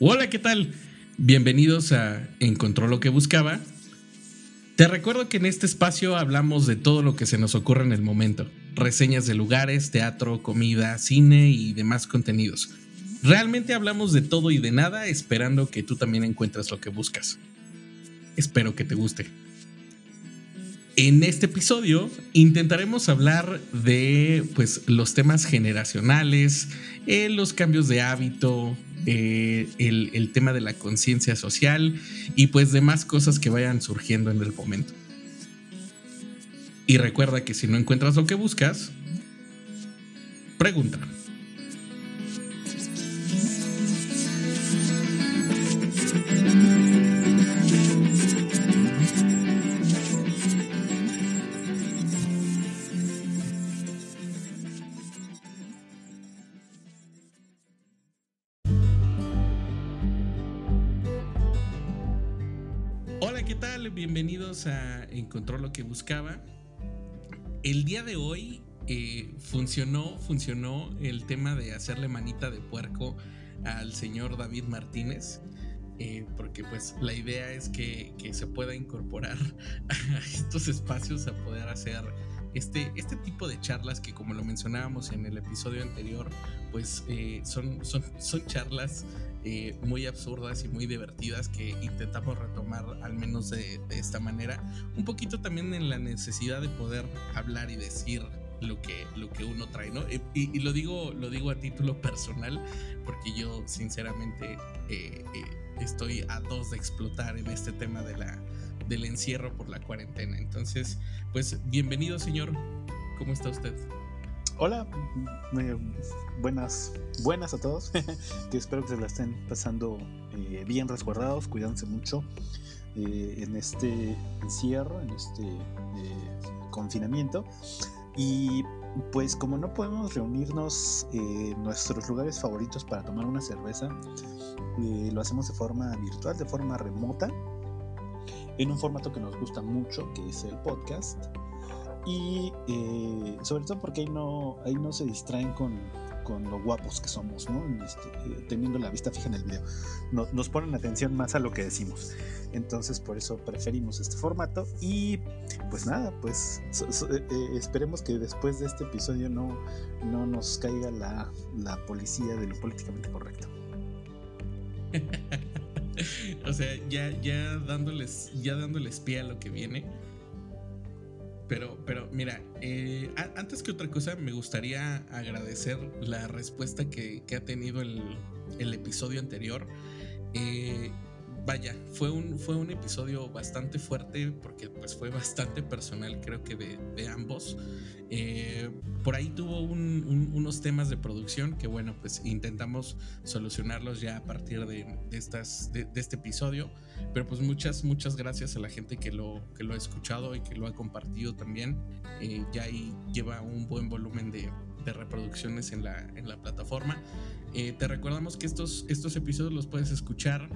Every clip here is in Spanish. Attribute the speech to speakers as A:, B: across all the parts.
A: Hola, ¿qué tal? Bienvenidos a Encontró lo que buscaba. Te recuerdo que en este espacio hablamos de todo lo que se nos ocurre en el momento. Reseñas de lugares, teatro, comida, cine y demás contenidos. Realmente hablamos de todo y de nada esperando que tú también encuentres lo que buscas. Espero que te guste. En este episodio intentaremos hablar de pues, los temas generacionales, eh, los cambios de hábito, eh, el, tema de la conciencia social y pues demás cosas que vayan surgiendo en el momento. Y recuerda que si no encuentras lo que buscas, pregunta. Encontró lo que buscaba. El día de hoy eh, funcionó, funcionó el tema de hacerle manita de puerco al señor David Martínez. Eh, porque pues la idea es que, se pueda incorporar a estos espacios a poder hacer este, este tipo de charlas que como lo mencionábamos en el episodio anterior, pues eh, son, son, son charlas eh, muy absurdas y muy divertidas que intentamos retomar al menos de, esta manera. Un poquito también en la necesidad de poder hablar y decir lo que, lo que uno trae, ¿no? Y, lo, digo, lo digo a título personal porque yo sinceramente eh, eh, estoy a dos de explotar en este tema de la, del encierro por la cuarentena. Entonces, pues bienvenido señor, ¿cómo está usted?
B: Hola, buenas, buenas a todos. que espero que se la estén pasando eh, bien resguardados, cuidándose mucho eh, en este encierro, en este eh, confinamiento. Y pues como no podemos reunirnos en nuestros lugares favoritos para tomar una cerveza, lo hacemos de forma virtual, de forma remota, en un formato que nos gusta mucho, que es el podcast y eh, sobre todo porque ahí no, ahí no se distraen con, con lo guapos que somos, ¿no? Este, eh, teniendo la vista fija en el video. nos ponen atención más a lo que decimos. Entonces por eso preferimos este formato. Y pues nada, pues eh, esperemos que después de este episodio no, no nos caiga la, la policía de lo políticamente correcto.
A: o sea, ya, ya dándoles, ya dándoles pie a lo que viene pero, pero mira, eh, antes que otra cosa, me gustaría agradecer la respuesta que, ha tenido el, el, episodio anterior. Eh, vaya, fue un, fue un episodio bastante fuerte porque pues fue bastante personal creo que de, ambos. Eh, por ahí tuvo unos temas de producción que bueno, pues intentamos solucionarlos ya a partir de, estas, de, este episodio. Pero pues muchas, muchas gracias a la gente que lo, que lo ha escuchado y que lo ha compartido también. Eh, ya ahí lleva un buen volumen de, reproducciones en la, en la plataforma. Eh, te recordamos que estos, estos episodios los puedes escuchar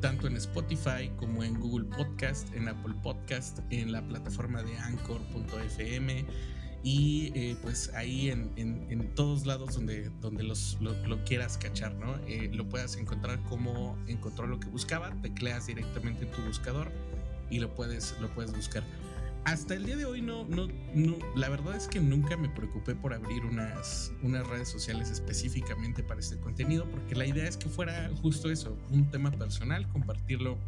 A: tanto en Spotify como en Google Podcast, en Apple Podcast, en la plataforma de anchor.fm y eh, pues ahí en, en, todos lados donde, donde los, lo, quieras cachar, ¿no? Eh, lo puedas encontrar como encontró lo que buscaba, tecleas directamente en tu buscador y lo puedes, lo puedes buscar hasta el día de hoy no, no, no, la verdad es que nunca me preocupé por abrir unas, unas redes sociales específicamente para este contenido, porque la idea es que fuera justo eso, un tema personal, compartirlo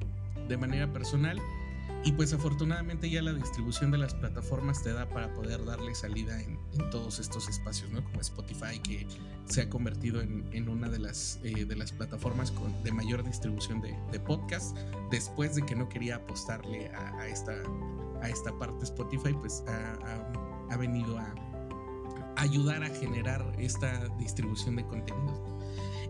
A: de manera personal. Y pues afortunadamente ya la distribución de las plataformas te da para poder darle salida en, todos estos espacios, ¿no? Como Spotify, que se ha convertido en, una de las, eh, de las plataformas con, de mayor distribución de, de, podcast, después de que no quería apostarle a esta a esta parte Spotify, pues ha, venido a ayudar a generar esta distribución de contenidos.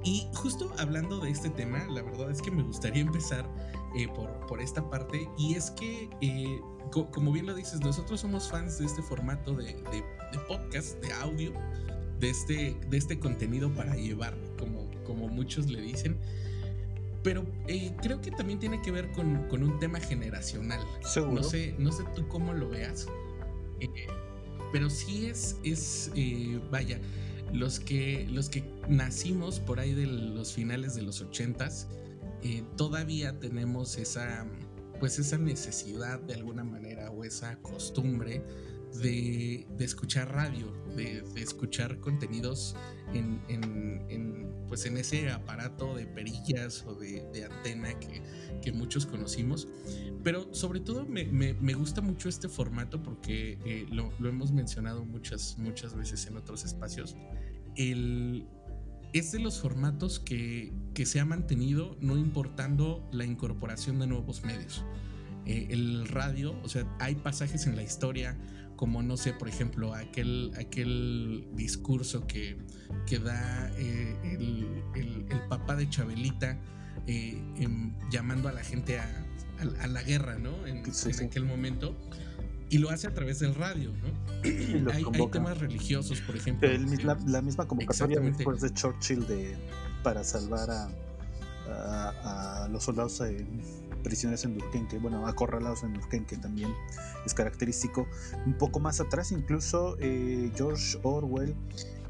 A: Y justo hablando de este tema, la verdad es que me gustaría empezar eh, por, por, esta parte. Y es que, eh, como bien lo dices, nosotros somos fans de este formato de, de, podcast, de audio, de este, de este contenido para llevar, como, como muchos le dicen. Pero eh, creo que también tiene que ver con, un tema generacional. No sé, no sé tú cómo lo veas. Eh, pero sí es, es eh, vaya, los que, los que nacimos por ahí de los finales de los ochentas, eh, todavía tenemos esa, pues esa necesidad de alguna manera o esa costumbre de, escuchar radio, de, escuchar contenidos en, pues en ese aparato de perillas o de, antena que, muchos conocimos. Pero sobre todo me, gusta mucho este formato porque eh, lo, hemos mencionado muchas, muchas veces en otros espacios. El, es de los formatos que, se ha mantenido no importando la incorporación de nuevos medios. Eh, el radio, o sea, hay pasajes en la historia, como no sé, por ejemplo, aquel, aquel discurso que, que da eh, el, papá de Chabelita eh, llamando a la gente a, la guerra, ¿no? En, aquel momento. Y lo hace a través del radio, ¿no? hay, temas religiosos, por ejemplo.
B: la, misma convocatoria después de Churchill de, para salvar a, a, los soldados prisioneros en Durkenque, bueno, acorralados en Durkenque también es característico. Un poco más atrás, incluso eh, George Orwell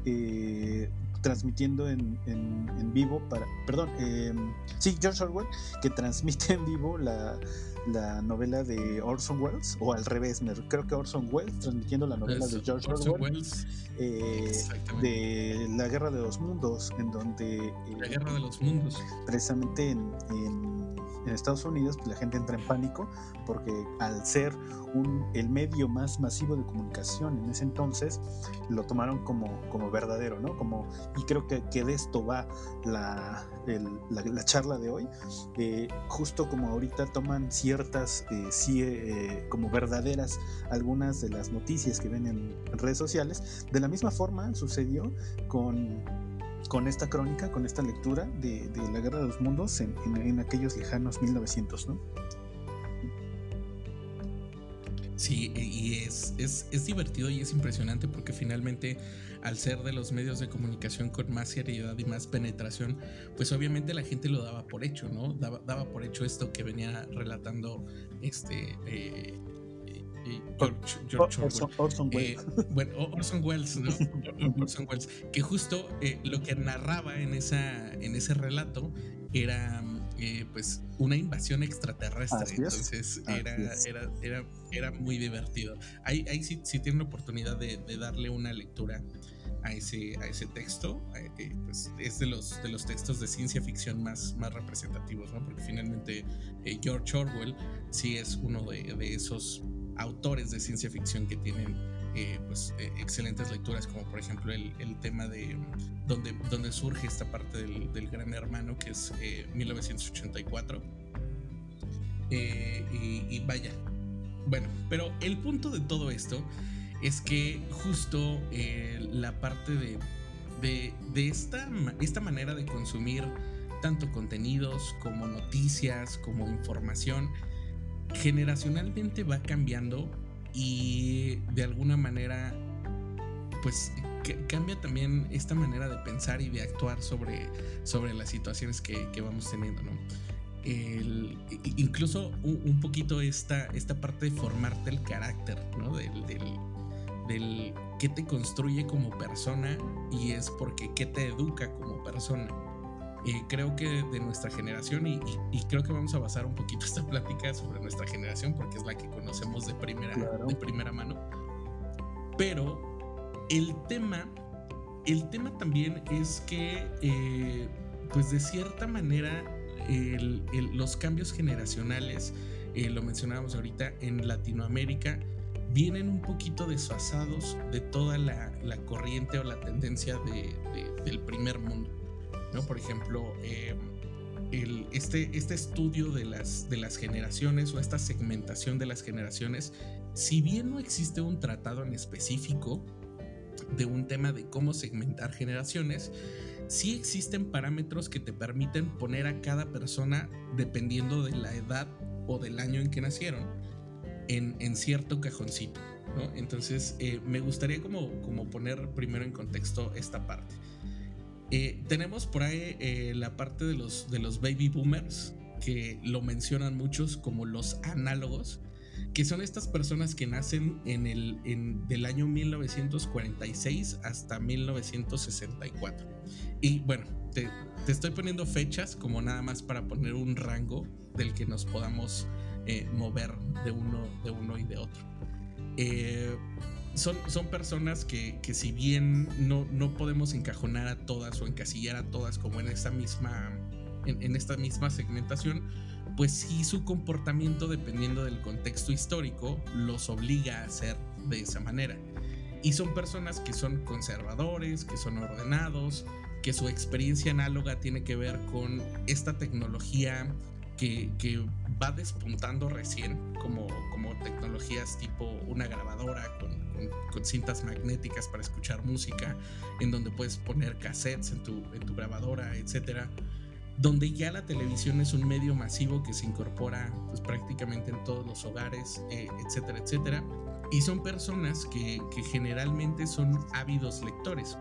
B: eh, transmitiendo en, en, vivo para, perdón, eh, sí, George Orwell, que transmite en vivo la, la novela de Orson Welles, o al revés, creo que Orson Welles transmitiendo la novela de George Orwell eh, de La Guerra de los Mundos, en donde...
A: la Guerra de los Mundos.
B: Precisamente en en Estados Unidos pues, la gente entra en pánico porque al ser un, el medio más masivo de comunicación en ese entonces lo tomaron como, como verdadero, ¿no? Como, y creo que, que de esto va la, la, charla de hoy, eh, justo como ahorita toman ciertas, eh, sí, eh, como verdaderas algunas de las noticias que ven en redes sociales, de la misma forma sucedió con con esta crónica, con esta lectura de, la Guerra de los Mundos en, aquellos lejanos 1900, ¿no?
A: Sí, y es, es, divertido y es impresionante porque finalmente al ser de los medios de comunicación con más seriedad y más penetración, pues obviamente la gente lo daba por hecho, ¿no? Daba, daba por hecho esto que venía relatando este eh,
B: George, Orson,
A: eh, bueno, Orson Welles, ¿no? Orson Welles, que justo eh, lo que narraba en, esa, en ese relato era eh, pues una invasión extraterrestre. Entonces era, era, era, era, muy divertido. Ahí, ahí sí, sí tienen la oportunidad de, de, darle una lectura a ese, a ese texto. pues es de los, de los textos de ciencia ficción más, más representativos, ¿no? Porque finalmente George Orwell sí es uno de, de esos autores de ciencia ficción que tienen eh, pues, eh, excelentes lecturas, como por ejemplo el, tema de donde, donde surge esta parte del, Gran Hermano, que es 1984. Eh, y, vaya, bueno, pero el punto de todo esto es que justo la parte de, de, de esta, esta manera de consumir tanto contenidos como noticias, como información, generacionalmente va cambiando y de alguna manera pues cambia también esta manera de pensar y de actuar sobre, sobre las situaciones que, vamos teniendo, ¿no? incluso un, poquito esta, esta parte de formarte el carácter, ¿no? Del, del, del te construye como persona y es porque qué te educa como persona creo que de nuestra generación, y, creo que vamos a basar un poquito esta plática sobre nuestra generación, porque es la que conocemos de primera, de primera mano. Pero el tema, el tema también es que, eh, pues de cierta manera, los cambios generacionales, eh, lo mencionábamos ahorita, en Latinoamérica, vienen un poquito desfasados de toda la, corriente o la tendencia del primer mundo. ¿No? Por ejemplo, eh, este, este estudio de las, de las generaciones o esta segmentación de las generaciones, si bien no existe un tratado en específico de un tema de cómo segmentar generaciones, sí existen parámetros que te permiten poner a cada persona, dependiendo de la edad o del año en que nacieron, en, cierto cajoncito. Entonces, eh, me gustaría como, como poner primero en contexto esta parte. Eh, tenemos por ahí eh, la parte de los, de los baby boomers, que lo mencionan muchos como los análogos. que son estas personas que nacen en el en, del año 1946 hasta 1964. Y bueno, te, te, estoy poniendo fechas como nada más para poner un rango del que nos podamos eh, mover de uno, de uno y de otro. Eh, son, son, personas que, que si bien no, no, podemos encajonar a todas o encasillar a todas como en esta misma, en, en esta misma segmentación, pues sí su comportamiento, dependiendo del contexto histórico, los obliga a ser de esa manera. Y son personas que son conservadores, que son ordenados, que su experiencia análoga tiene que ver con esta tecnología que, que va despuntando recién, como, como tecnologías tipo una grabadora con, con, cintas magnéticas para escuchar música, en donde puedes poner cassettes en tu, en tu grabadora, etcétera donde ya la televisión es un medio masivo que se incorpora pues, prácticamente en todos los hogares, eh, etcétera, etcétera. Y son personas que, que, generalmente son ávidos lectores,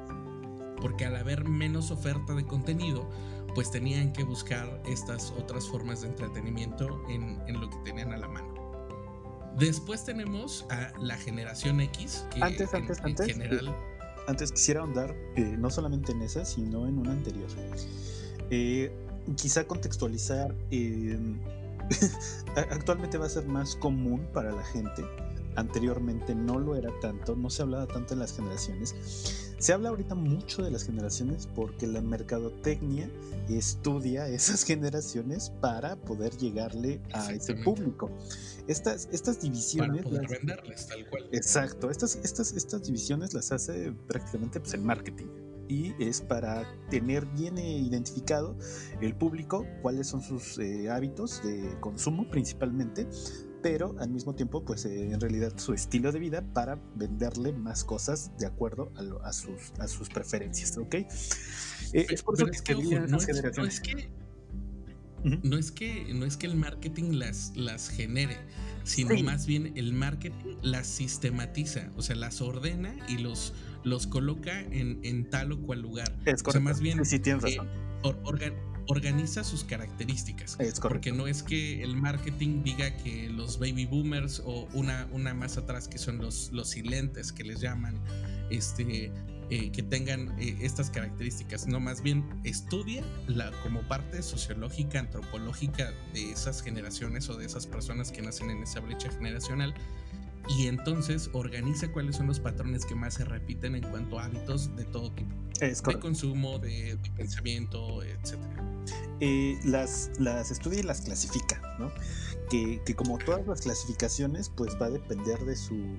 A: porque al haber menos oferta de contenido, pues tenían que buscar estas otras formas de entretenimiento en, en lo que tenían a la mano. Después tenemos a la generación X,
B: que antes, antes, en, antes, general... Eh, antes quisiera ahondar eh, no solamente en esa, sino en una anterior. Eh, quizá contextualizar, eh, actualmente va a ser más común para la gente. Anteriormente no lo era tanto, no se hablaba tanto de las generaciones. Se habla ahorita mucho de las generaciones porque la mercadotecnia estudia esas generaciones para poder llegarle a ese público. Estas, estas divisiones.
A: Para poder las, venderles, tal cual.
B: Exacto. Estas, estas, estas divisiones las hace prácticamente pues, el marketing y es para tener bien eh, identificado el público, cuáles son sus eh, hábitos de consumo principalmente, pero al mismo tiempo, pues eh, en realidad su estilo de vida para venderle más cosas de acuerdo a, lo, a sus, a sus preferencias, ¿ok?
A: Eh, es por eso que, es que, ojo, no, es, no es que uh -huh. no es que no es que el marketing las, las genere, sino sí. más bien el marketing las sistematiza, o sea, las ordena y los los coloca en, en tal o cual lugar.
B: Es correcto.
A: O sea, más bien
B: sí, sí tienes razón.
A: Eh, or, organ, organiza sus características.
B: Es
A: porque no es que el marketing diga que los baby boomers o una, una más atrás que son los, los silentes que les llaman, este, eh, que tengan eh, estas características, no más bien estudia la, como parte sociológica, antropológica de esas generaciones o de esas personas que nacen en esa brecha generacional y entonces organiza cuáles son los patrones que más se repiten en cuanto a hábitos de todo tipo.
B: Es
A: de consumo, de, de pensamiento, etc.
B: Eh, las, las estudia y las clasifica, ¿no? Que, que, como todas las clasificaciones, pues va a depender de su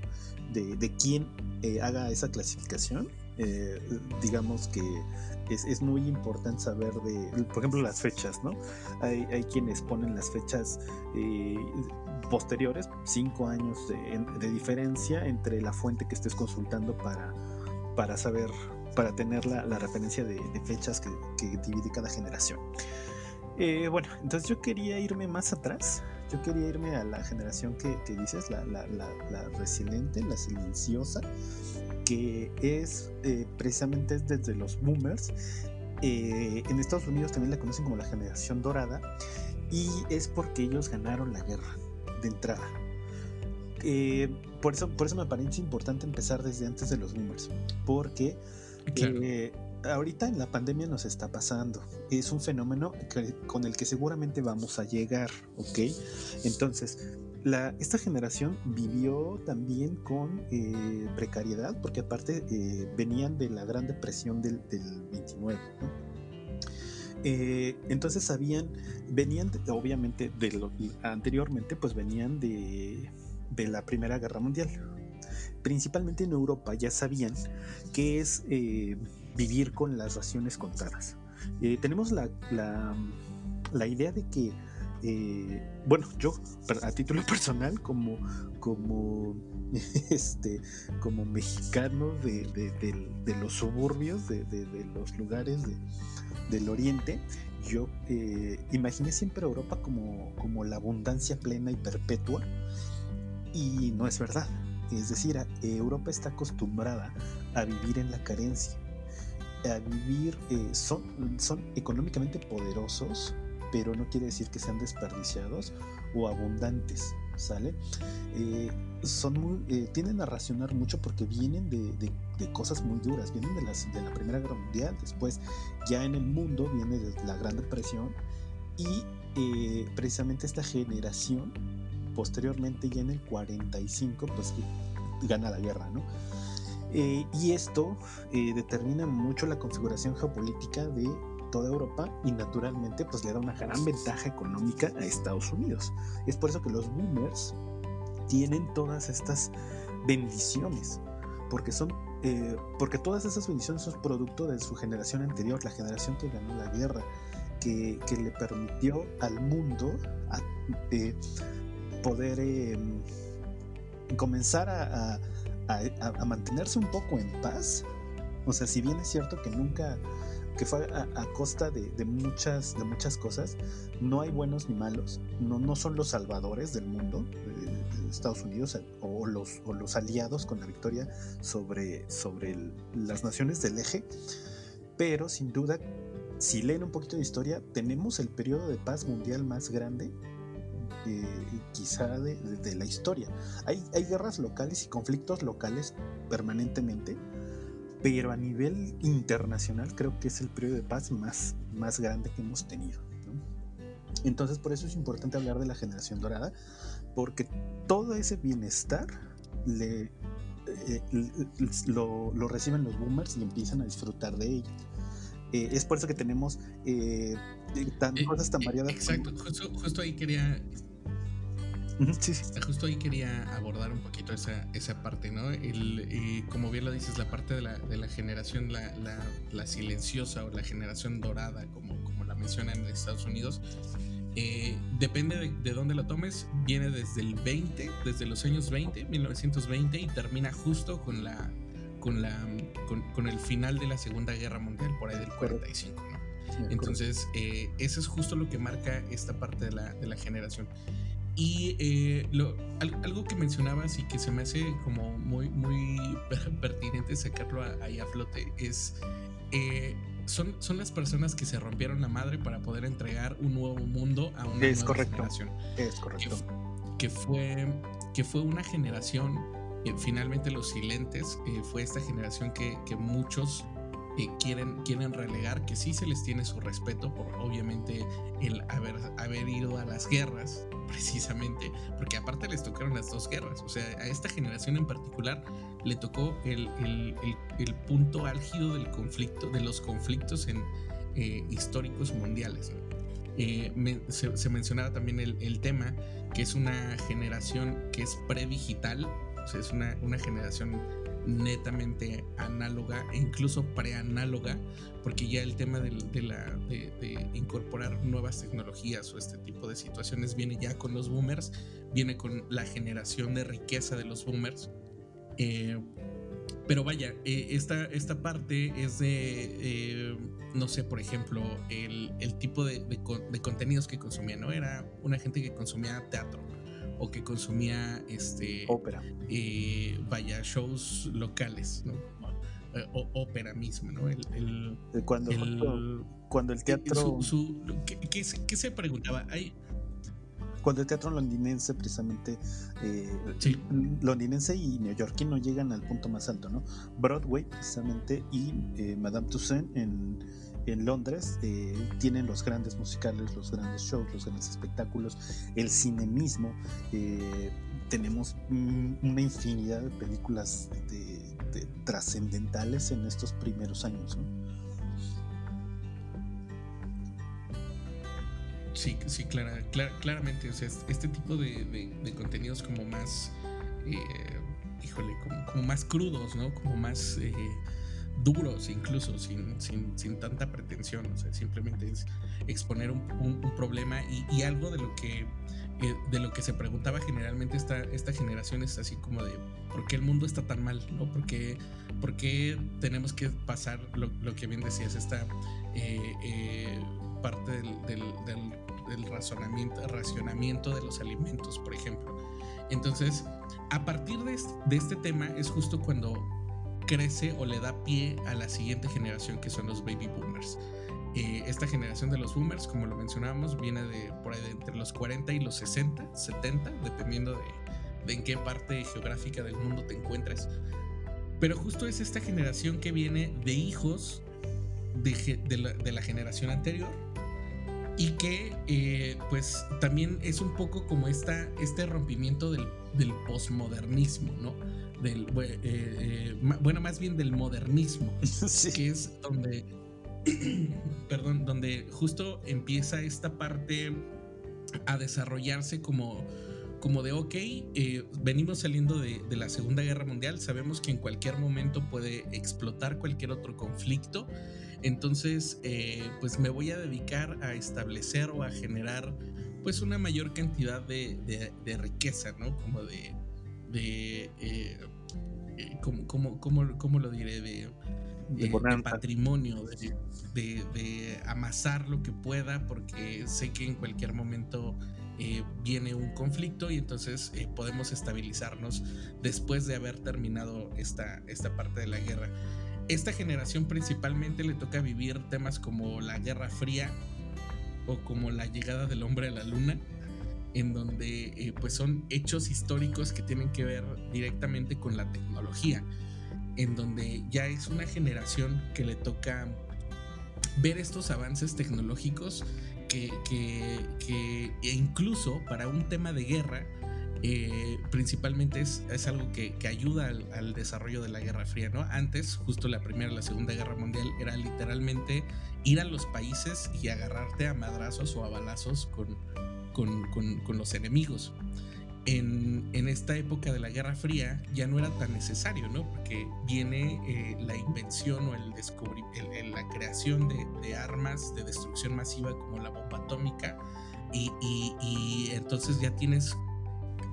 B: de, de quién eh, haga esa clasificación. Eh, digamos que es, es, muy importante saber de, por ejemplo, las fechas, ¿no? Hay, hay quienes ponen las fechas eh, posteriores, cinco años de, diferencia entre la fuente que estés consultando para, para saber, para tener la, la referencia de, fechas que, que, divide cada generación. Eh, bueno, entonces yo quería irme más atrás. Yo quería irme a la generación que, que dices, la, la, la, resiliente, la silenciosa, que es eh, precisamente desde los boomers. Eh, en Estados Unidos también la conocen como la generación dorada y es porque ellos ganaron la guerra de entrada. Eh, por, eso, por eso me parece importante empezar desde antes de los boomers, porque claro. eh, ahorita en la pandemia nos está pasando. Es un fenómeno que, con el que seguramente vamos a llegar, ¿ok? Entonces, la, esta generación vivió también con eh, precariedad, porque aparte eh, venían de la Gran Depresión del, del 29, ¿no? Eh, entonces sabían, venían obviamente de lo, anteriormente, pues venían de, de, la Primera Guerra Mundial. Principalmente en Europa ya sabían que es eh, vivir con las raciones contadas. Eh, tenemos la, la, la, idea de que, bueno, yo a título personal, como, como, este, como mexicano de, de, de los suburbios, de, los lugares del oriente, yo eh, imaginé siempre Europa como, como la abundancia plena y perpetua, y no es verdad. Es decir, Europa está acostumbrada a vivir en la carencia, a vivir, eh, son, son económicamente poderosos, pero no quiere decir que sean desperdiciados o abundantes. ¿sale? Eh, son muy, eh, tienden a racionar mucho porque vienen de, cosas muy duras, vienen de, las, de la Primera Guerra Mundial, después ya en el mundo viene la Gran Depresión y eh, precisamente esta generación, posteriormente ya en el 45, pues gana la guerra, ¿no? y esto determina mucho la configuración geopolítica de toda Europa y naturalmente pues le da una gran ventaja económica a Estados Unidos. Es por eso que los boomers tienen todas estas bendiciones, porque son eh, porque todas esas bendiciones son producto de su generación anterior, la generación que ganó la guerra, que, le permitió al mundo eh, poder em, comenzar a, a mantenerse un poco en paz. O sea, si bien es cierto que nunca que fue a, costa de, muchas, de muchas cosas. No hay buenos ni malos, no, no son los salvadores del mundo, de, Estados Unidos, o los, o los aliados con la victoria sobre, sobre las naciones del eje, pero sin duda, si leen un poquito de historia, tenemos el periodo de paz mundial más grande eh, quizá de, de, la historia. Hay, hay guerras locales y conflictos locales permanentemente, pero a nivel internacional creo que es el periodo de paz más, más grande que hemos tenido. Entonces por eso es importante hablar de la generación dorada, porque todo ese bienestar le, eh, lo, reciben los boomers y empiezan a disfrutar de ello. Eh, es por eso que tenemos eh, tan, cosas tan variadas.
A: Exacto, justo ahí quería Justo ahí quería abordar un poquito esa, esa parte, ¿no? El, eh, como bien lo dices, la parte de la, de la generación, la, la, silenciosa o la generación dorada, como, como la mencionan en Estados Unidos, eh, depende de, de, dónde lo tomes, viene desde el 20, desde los años 20, 1920, y termina justo con la con la con, el final de la Segunda Guerra Mundial, por ahí del 45, ¿no? Entonces, eh, eso es justo lo que marca esta parte de la, de la generación. Y eh, lo, algo que mencionabas y que se me hace como muy, muy pertinente sacarlo ahí a flote es, eh, son, son las personas que se rompieron la madre para poder entregar un nuevo mundo a una nueva generación.
B: Es correcto.
A: Que, fue, que fue una generación, eh, finalmente los silentes, fue esta generación que, que muchos quieren, quieren relegar, que sí se les tiene su respeto por obviamente el haber, haber ido a las guerras, precisamente, porque aparte les tocaron las dos guerras, o sea, a esta generación en particular le tocó el, el, el, punto álgido del conflicto, de los conflictos en, eh, históricos mundiales. Eh, se, mencionaba también el, tema que es una generación que es predigital, o sea, es una, una generación netamente análoga e incluso preanáloga, porque ya el tema de, la, de, incorporar nuevas tecnologías o este tipo de situaciones viene ya con los boomers, viene con la generación de riqueza de los boomers. Eh, pero vaya, eh, esta, esta parte es de, eh, no sé, por ejemplo, el, el tipo de, contenidos que consumía, ¿no? Era una gente que consumía teatro o que consumía este
B: ópera.
A: eh, vaya shows locales no eh, o, ópera misma no el,
B: cuando cuando el teatro
A: ¿qué, se preguntaba hay
B: cuando el teatro londinense precisamente eh, londinense y neoyorquino llegan al punto más alto no Broadway precisamente y eh, Madame Toussaint en en Londres eh, tienen los grandes musicales, los grandes shows, los grandes espectáculos, el cine mismo. Eh, tenemos una infinidad de películas trascendentales en estos primeros años.
A: Sí, sí, claramente. O sea, este tipo de, contenidos como más, eh, híjole, como, más crudos, ¿no? Como más duros incluso, sin, sin, tanta pretensión, o sea, simplemente es exponer un, problema y, algo de lo que eh, de lo que se preguntaba generalmente esta, esta generación es así como de ¿por qué el mundo está tan mal? ¿no? ¿Por, qué, por qué tenemos que pasar lo, que bien decías, esta eh, eh, parte del, del, razonamiento, racionamiento de los alimentos, por ejemplo? Entonces, a partir de de este tema es justo cuando crece o le da pie a la siguiente generación que son los baby boomers. Eh, esta generación de los boomers, como lo mencionábamos, viene de por ahí de entre los 40 y los 60, 70, dependiendo de, en qué parte geográfica del mundo te encuentres. Pero justo es esta generación que viene de hijos de, la, generación anterior y que eh, pues también es un poco como esta, este rompimiento del, del posmodernismo, ¿no? Del, eh, bueno, más bien del modernismo, que es donde perdón, donde justo empieza esta parte a desarrollarse como, como de, ok, eh, venimos saliendo de, la Segunda Guerra Mundial, sabemos que en cualquier momento puede explotar cualquier otro conflicto, entonces eh, pues me voy a dedicar a establecer o a generar pues una mayor cantidad de, riqueza, ¿no? Como de... de eh, como, como, como, como, lo diré? De de, patrimonio, de, amasar lo que pueda, porque sé que en cualquier momento eh, viene un conflicto y entonces eh, podemos estabilizarnos después de haber terminado esta, esta parte de la guerra. Esta generación principalmente le toca vivir temas como la Guerra Fría o como la llegada del hombre a la luna, en donde eh, pues son hechos históricos que tienen que ver directamente con la tecnología en donde ya es una generación que le toca ver estos avances tecnológicos que, que, e incluso para un tema de guerra, eh, principalmente es, es, algo que, que ayuda al, desarrollo de la Guerra Fría, ¿no? Antes, justo la Primera y la Segunda Guerra Mundial, era literalmente ir a los países y agarrarte a madrazos o a balazos con, con, con, con los enemigos en, esta época de la Guerra Fría ya no era tan necesario, ¿no? Porque viene eh, la invención o el el, la creación de, armas de destrucción masiva como la bomba atómica y, entonces ya tienes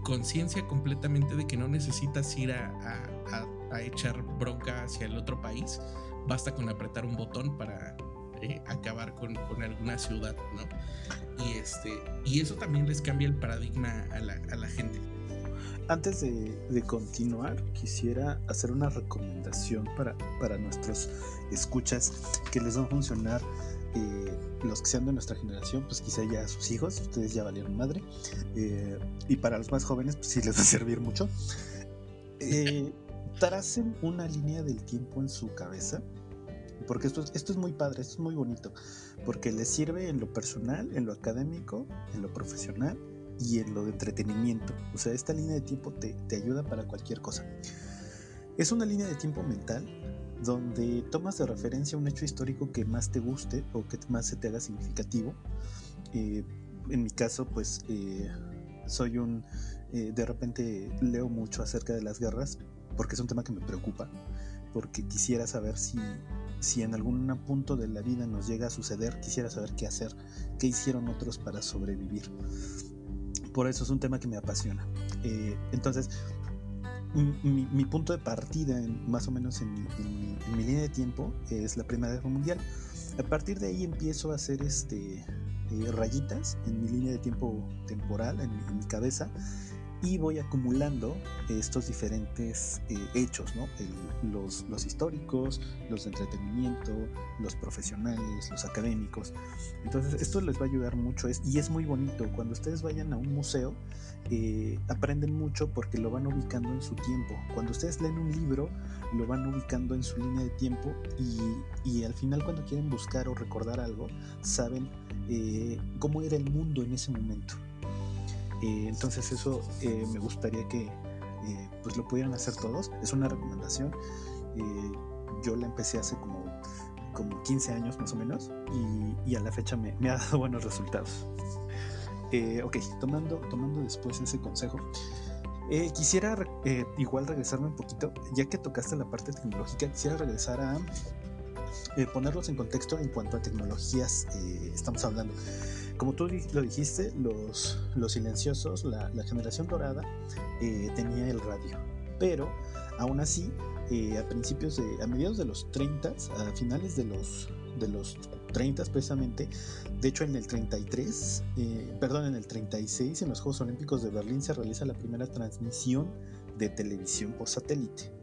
A: conciencia completamente de que no necesitas ir a, a, echar bronca hacia el otro país, basta con apretar un botón para eh, acabar con, con, alguna ciudad, ¿no? Y, este, y eso también les cambia el paradigma a la, a la gente.
B: Antes de, de, continuar, quisiera hacer una recomendación para, para nuestros escuchas que les va a funcionar. Eh, los que sean de nuestra generación, pues quizá ya sus hijos, ustedes ya valieron madre. Eh, y para los más jóvenes, pues sí les va a servir mucho. tracen una línea del tiempo en su cabeza porque esto, esto es muy padre, esto es muy bonito, porque les sirve en lo personal, en lo académico, en lo profesional y en lo de entretenimiento. O sea, esta línea de tiempo te, te ayuda para cualquier cosa. Es una línea de tiempo mental donde tomas de referencia un hecho histórico que más te guste o que más se te haga significativo. Eh, en mi caso, pues eh, soy un... Eh, de repente leo mucho acerca de las guerras porque es un tema que me preocupa, porque quisiera saber si si en algún punto de la vida nos llega a suceder, quisiera saber qué hacer, qué hicieron otros para sobrevivir. Por eso es un tema que me apasiona. Eh, entonces, mi, punto de partida, más o menos en mi, línea de tiempo, es la Primera Guerra Mundial. A partir de ahí empiezo a hacer este, eh, rayitas en mi línea de tiempo temporal, en mi cabeza, y voy acumulando estos diferentes eh, hechos, los, históricos, los de entretenimiento, los profesionales, los académicos. Entonces esto les va a ayudar mucho es, y es muy bonito. Cuando ustedes vayan a un museo, eh, aprenden mucho porque lo van ubicando en su tiempo. Cuando ustedes leen un libro, lo van ubicando en su línea de tiempo y, y al final cuando quieren buscar o recordar algo, saben eh, cómo era el mundo en ese momento. Eh, entonces eso eh, me gustaría que eh, pues lo pudieran hacer todos. Es una recomendación. yo la empecé hace como, como 15 años más o menos y, a la fecha me, ha dado buenos resultados. ok, tomando, tomando después ese consejo. quisiera igual regresarme un poquito, ya que tocaste la parte tecnológica, quisiera regresar a ponerlos en contexto en cuanto a tecnologías estamos hablando. Como tú lo dijiste, los, silenciosos, la, generación dorada, eh, tenía el radio. Pero aún así, eh, a principios de, a mediados de los 30, a finales de los, de los 30 precisamente, de hecho en el 33, eh, perdón, en el 36, en los Juegos Olímpicos de Berlín se realiza la primera transmisión de televisión por satélite.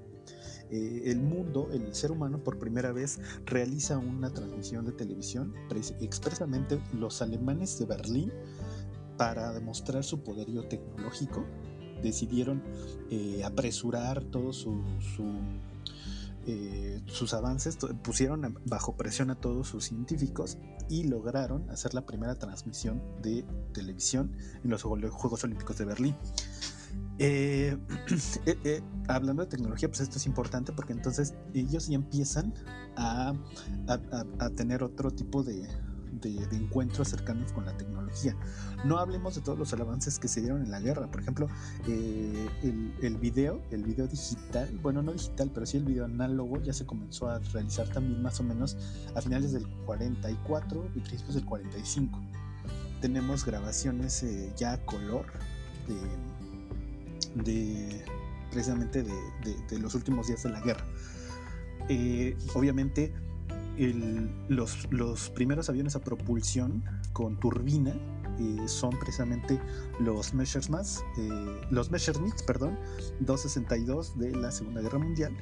B: Eh, el mundo, el ser humano por primera vez realiza una transmisión de televisión, expresamente los alemanes de Berlín, para demostrar su poderío tecnológico, decidieron eh, apresurar todo su, eh, sus avances, pusieron bajo presión a todos sus científicos y lograron hacer la primera transmisión de televisión en los Juegos Olímpicos de Berlín. Eh, eh, eh, hablando de tecnología, pues esto es importante porque entonces ellos ya empiezan a, tener otro tipo de, encuentros cercanos con la tecnología. No hablemos de todos los avances que se dieron en la guerra. Por ejemplo, el, el, video, el video digital, bueno, no digital, pero sí el video análogo ya se comenzó a realizar también más o menos a finales del 44 y principios del 45. Tenemos grabaciones ya a color de de precisamente de, los últimos días de la guerra. Eh, obviamente los, primeros aviones a propulsión con turbina eh, son precisamente los Messerschmitt, eh, los Messerschmitt, perdón, 262 de la Segunda Guerra Mundial,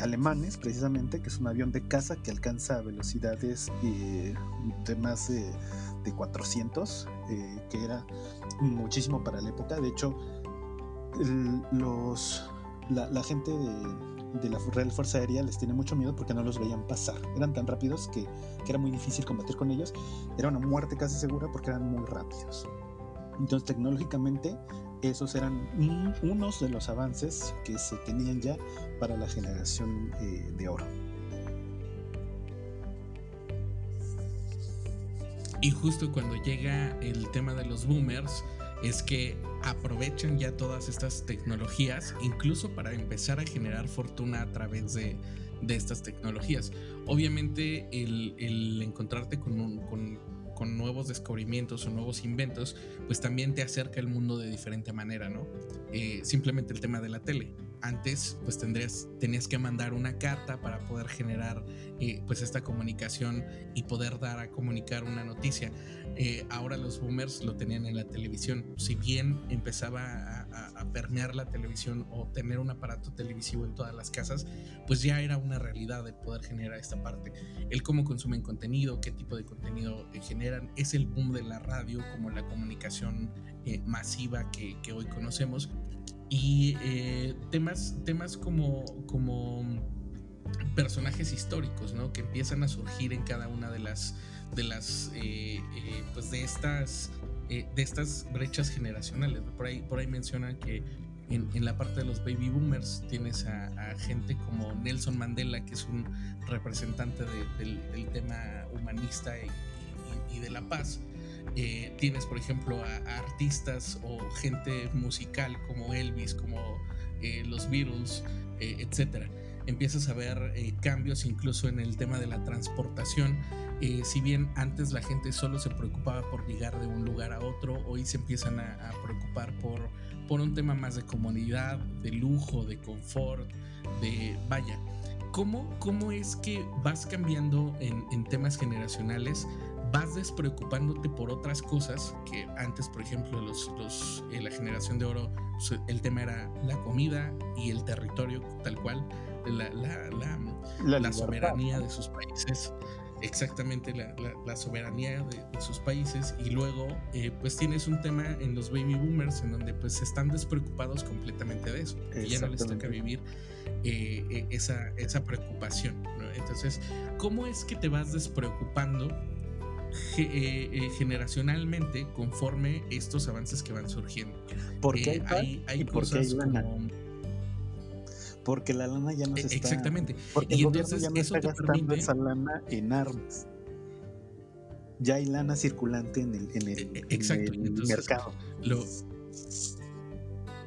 B: alemanes precisamente, que es un avión de caza que alcanza velocidades de más de, de 400, que era muchísimo para la época. De hecho, los, la, gente de, la Real Fuerza Aérea les tiene mucho miedo porque no los veían pasar. Eran tan rápidos que, era muy difícil combatir con ellos. Era una muerte casi segura porque eran muy rápidos. Entonces, tecnológicamente, esos eran unos de los avances que se tenían ya para la generación eh, de oro.
A: Y justo cuando llega el tema de los boomers, es que aprovechan ya todas estas tecnologías, incluso para empezar a generar fortuna a través de, estas tecnologías. Obviamente el, encontrarte con, con, nuevos descubrimientos o nuevos inventos, pues también te acerca al mundo de diferente manera, ¿no? Eh, simplemente el tema de la tele antes pues tendrías, tenías que mandar una carta para poder generar eh, pues esta comunicación y poder dar a comunicar una noticia. Eh, ahora los boomers lo tenían en la televisión. Si bien empezaba a, permear la televisión o tener un aparato televisivo en todas las casas, pues ya era una realidad el poder generar esta parte. El cómo consumen contenido, qué tipo de contenido eh, generan, es el boom de la radio como la comunicación masiva que hoy conocemos y eh, temas, temas como, como personajes históricos, ¿no? Que empiezan a surgir en cada una de las, de las, eh, eh, pues de estas, de estas brechas generacionales. Por ahí, por ahí mencionan que en, la parte de los baby boomers tienes a, gente como Nelson Mandela, que es un representante del, tema humanista y de la paz eh, tienes, por ejemplo, a, artistas o gente musical como Elvis, como eh, los Beatles, eh, etcétera. Empiezas a ver cambios incluso en el tema de la transportación. si bien antes la gente solo se preocupaba por llegar de un lugar a otro, hoy se empiezan a, preocupar por, por un tema más de comodidad, de lujo, de confort, de vaya. ¿Cómo, cómo es que vas cambiando en, en temas generacionales vas despreocupándote por otras cosas que antes, por ejemplo, los, los, eh, la generación de oro, el tema era la comida y el territorio tal cual, la, la, la, soberanía de sus países. Exactamente, la, soberanía de, sus países y luego eh, pues tienes un tema en los baby boomers en donde pues están despreocupados completamente de eso y ya no les toca vivir eh, esa, esa preocupación. Entonces, ¿cómo es que te vas despreocupando eh, eh, generacionalmente conforme estos avances que van surgiendo.
B: Porque hay, hay, cosas como porque la lana ya no se está
A: exactamente.
B: porque y entonces ya no está gastando esa lana en armas. Ya hay lana circulante en el, en el, e, mercado.
A: lo,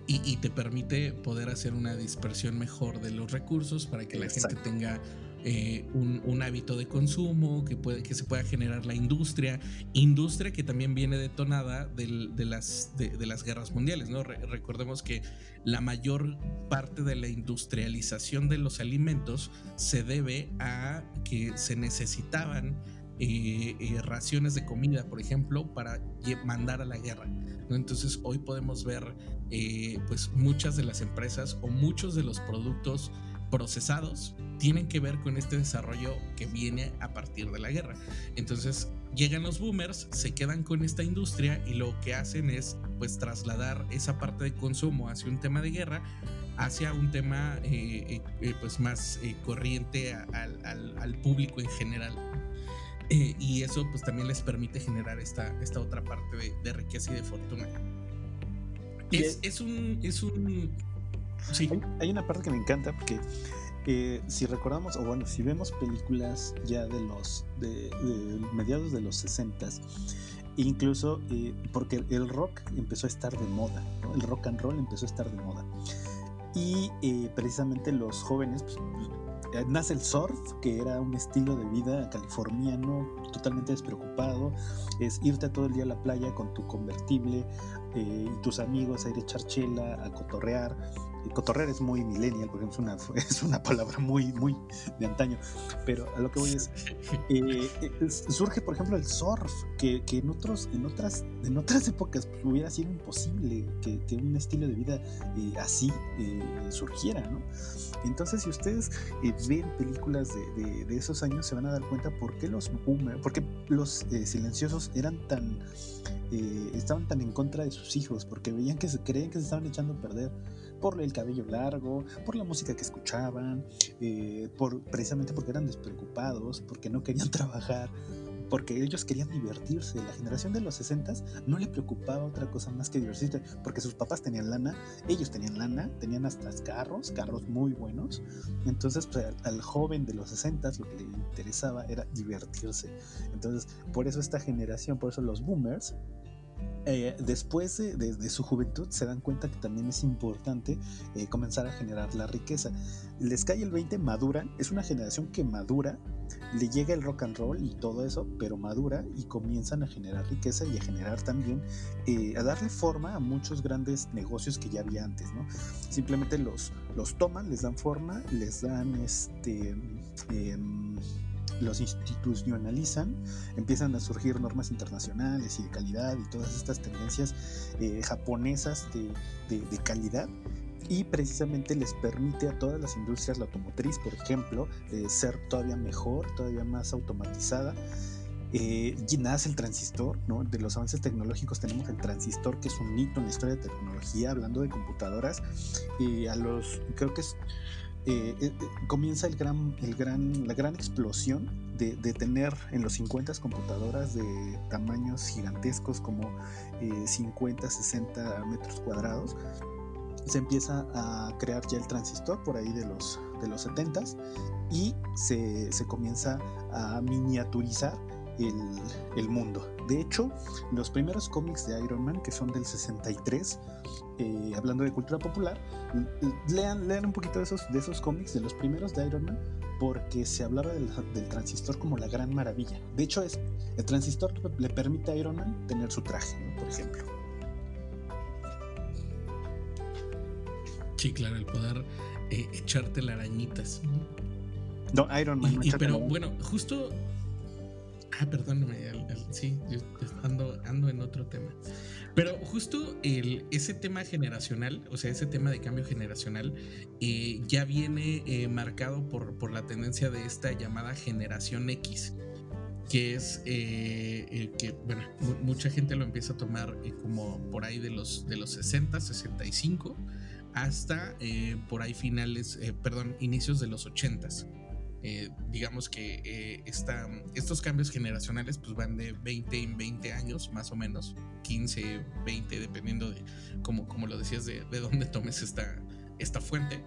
A: y, y, te permite poder hacer una dispersión mejor de los recursos para que la gente tenga eh, un, hábito de consumo, que, puede, que se pueda generar la industria, industria que también viene detonada de, las, de, las guerras mundiales. ¿no? recordemos que la mayor parte de la industrialización de los alimentos se debe a que se necesitaban eh, eh, raciones de comida, por ejemplo, para mandar a la guerra. Entonces hoy podemos ver pues muchas de las empresas o muchos de los productos procesados tienen que ver con este desarrollo que viene a partir de la guerra. Entonces llegan los boomers, se quedan con esta industria y lo que hacen es pues trasladar esa parte de consumo hacia un tema de guerra, hacia un tema eh, eh, eh, pues más corriente al, público en general. y eso pues también les permite generar esta, esta otra parte de, riqueza y de fortuna. Es, es, un... Es un
B: sí. hay una parte que me encanta porque si recordamos, o bueno, si vemos películas ya de los de, mediados de los 60 incluso eh, porque el rock empezó a estar de moda, el rock and roll empezó a estar de moda. Y eh, precisamente los jóvenes, pues, eh, nace el surf, que era un estilo de vida californiano, totalmente despreocupado, es irte todo el día a la playa con tu convertible y tus amigos a ir a echar chela, a cotorrear, cotorrear es muy millennial, porque es una, es una palabra muy, muy de antaño, pero a lo que voy es, eh, surge por ejemplo el surf, que, que, en, otros, en, otras, en otras épocas pues, hubiera sido imposible que, un estilo de vida eh, así eh, surgiera, ¿no? Entonces si ustedes ven películas de, de, esos años se van a dar cuenta por qué los boomer, por qué los silenciosos eran tan... estaban tan en contra de sus hijos porque veían que se creían que se estaban echando a perder por el cabello largo, por la música que escuchaban, eh, por, precisamente porque eran despreocupados, porque no querían trabajar, porque ellos querían divertirse. La generación de los 60 no le preocupaba otra cosa más que divertirse, porque sus papás tenían lana, ellos tenían lana, tenían hasta carros, carros muy buenos. Entonces, pues, al, joven de los 60 lo que le interesaba era divertirse. Entonces, por eso esta generación, por eso los boomers, eh, después de, su juventud se dan cuenta que también es importante eh, comenzar a generar la riqueza. Les cae el 20, maduran, es una generación que madura, le llega el rock and roll y todo eso, pero madura y comienzan a generar riqueza y a generar también, eh, a darle forma a muchos grandes negocios que ya había antes, ¿no? Simplemente los, los toman, les dan forma, les dan este... Los institucionalizan, empiezan a surgir normas internacionales y de calidad y todas estas tendencias eh, japonesas de, calidad y precisamente les permite a todas las industrias, la automotriz, por ejemplo, ser todavía mejor, todavía más automatizada. Eh, y nace el transistor, ¿no? De los avances tecnológicos tenemos el transistor, que es un hito en la historia de tecnología, hablando de computadoras. y a los, creo que es eh, eh, comienza el gran, el gran, la gran explosión de, tener en los 50 computadoras de tamaños gigantescos como 50, eh, 60 metros cuadrados. Se empieza a crear ya el transistor por ahí de los, de los 70 y se, se comienza a miniaturizar el, mundo. De hecho, los primeros cómics de Iron Man, que son del 63, eh, hablando de cultura popular, lean, lean un poquito de esos, de esos cómics, de los primeros de Iron Man, porque se hablaba del, transistor como la gran maravilla. De hecho, es, el transistor le permite a Iron Man tener su traje, por ejemplo.
A: Sí, claro, el poder eh, echarte las arañitas.
B: No, Iron Man.
A: pero bueno, justo Ah, perdóname, sí, yo ando, ando en otro tema. Pero justo ese tema generacional, o sea, ese tema de cambio generacional, eh, ya viene eh, marcado por, por la tendencia de esta llamada generación X, que es eh, que, bueno, mucha gente lo empieza a tomar como por ahí de los, de los 60, 65, hasta por ahí finales, perdón, inicios de los 80. Eh, digamos que eh, estos cambios generacionales pues van de 20 en 20 años, más o menos, 15, 20, dependiendo de, como, como lo decías, de, de dónde tomes esta, esta fuente.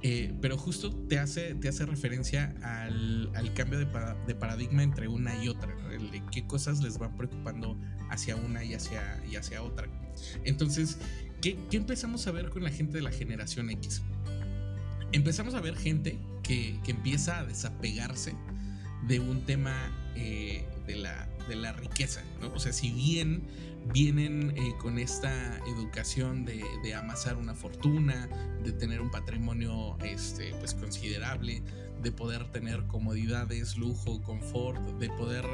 A: Eh, pero justo te hace, te hace referencia al, al cambio de, de, paradigma entre una y otra, el de qué cosas les van preocupando hacia una y hacia, y hacia otra. Entonces, ¿qué, ¿qué empezamos a ver con la gente de la generación X? Empezamos a ver gente que, empieza a desapegarse de un tema eh, de, la, de, la, riqueza, ¿no? O sea, si bien vienen eh, con esta educación de, amasar una fortuna, de tener un patrimonio este, pues considerable, de poder tener comodidades, lujo, confort, de poder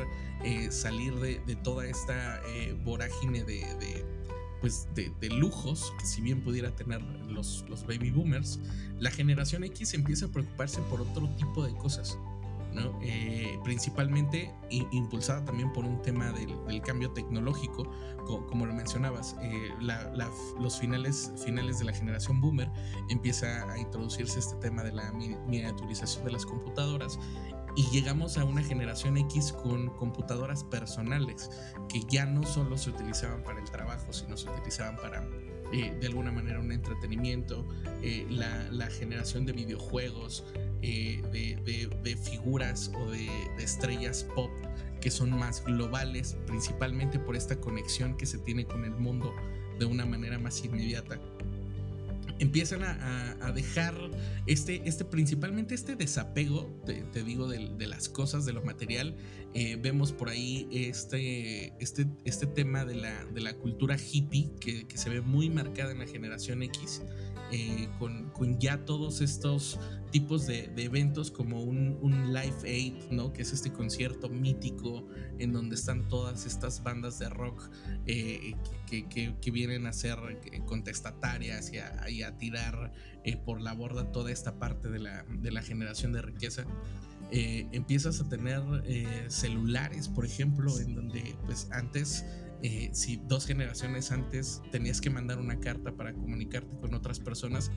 A: eh, salir de, toda esta vorágine de, pues de, lujos, que si bien pudiera tener los, los baby boomers, la generación X empieza a preocuparse por otro tipo de cosas. ¿no? Eh, principalmente impulsada también por un tema del, cambio tecnológico, como lo mencionabas, eh, los finales, finales de la generación boomer empieza a introducirse este tema de la miniaturización de las computadoras y llegamos a una generación X con computadoras personales que ya no solo se utilizaban para el trabajo, sino se utilizaban para eh, de alguna manera un entretenimiento, eh, la, generación de videojuegos, eh, de, figuras o de, estrellas pop que son más globales, principalmente por esta conexión que se tiene con el mundo de una manera más inmediata empiezan a, dejar este, este, principalmente este desapego, te, digo, de, las cosas, de lo material. Eh, vemos por ahí este, este, este tema de la, de la cultura hippie que, que, se ve muy marcada en la generación X. Eh, con, con, ya todos estos tipos de, eventos como un, un, Live Aid, ¿no? que es este concierto mítico en donde están todas estas bandas de rock eh, que, que, vienen a ser eh, contestatarias y a, tirar por la borda toda esta parte de la, de la generación de riqueza. empiezas a tener celulares, por ejemplo, en donde pues antes eh, si dos generaciones antes tenías que mandar una carta para comunicarte con otras personas,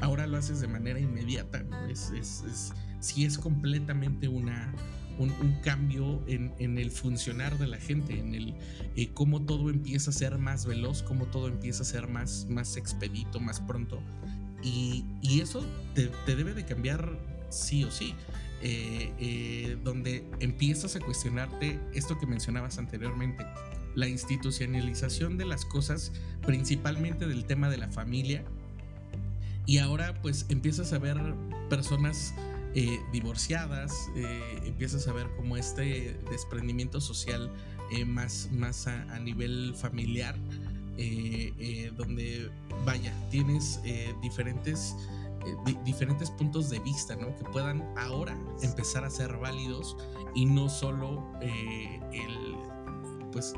A: ahora lo haces de manera inmediata. Es, es, sí es completamente una, un, cambio en, el funcionar de la gente, en el eh, cómo todo empieza a ser más veloz, cómo todo empieza a ser más, más expedito, más pronto. Y, eso te, debe de cambiar sí o sí. Eh, donde empiezas a cuestionarte esto que mencionabas anteriormente, la institucionalización de las cosas, principalmente del tema de la familia. Y ahora pues empiezas a ver personas eh, divorciadas, eh, empiezas a ver como este desprendimiento social eh, más, más a, nivel familiar, donde vaya, tienes diferentes... diferentes puntos de vista, ¿no? Que puedan ahora empezar a ser válidos y no solo el, pues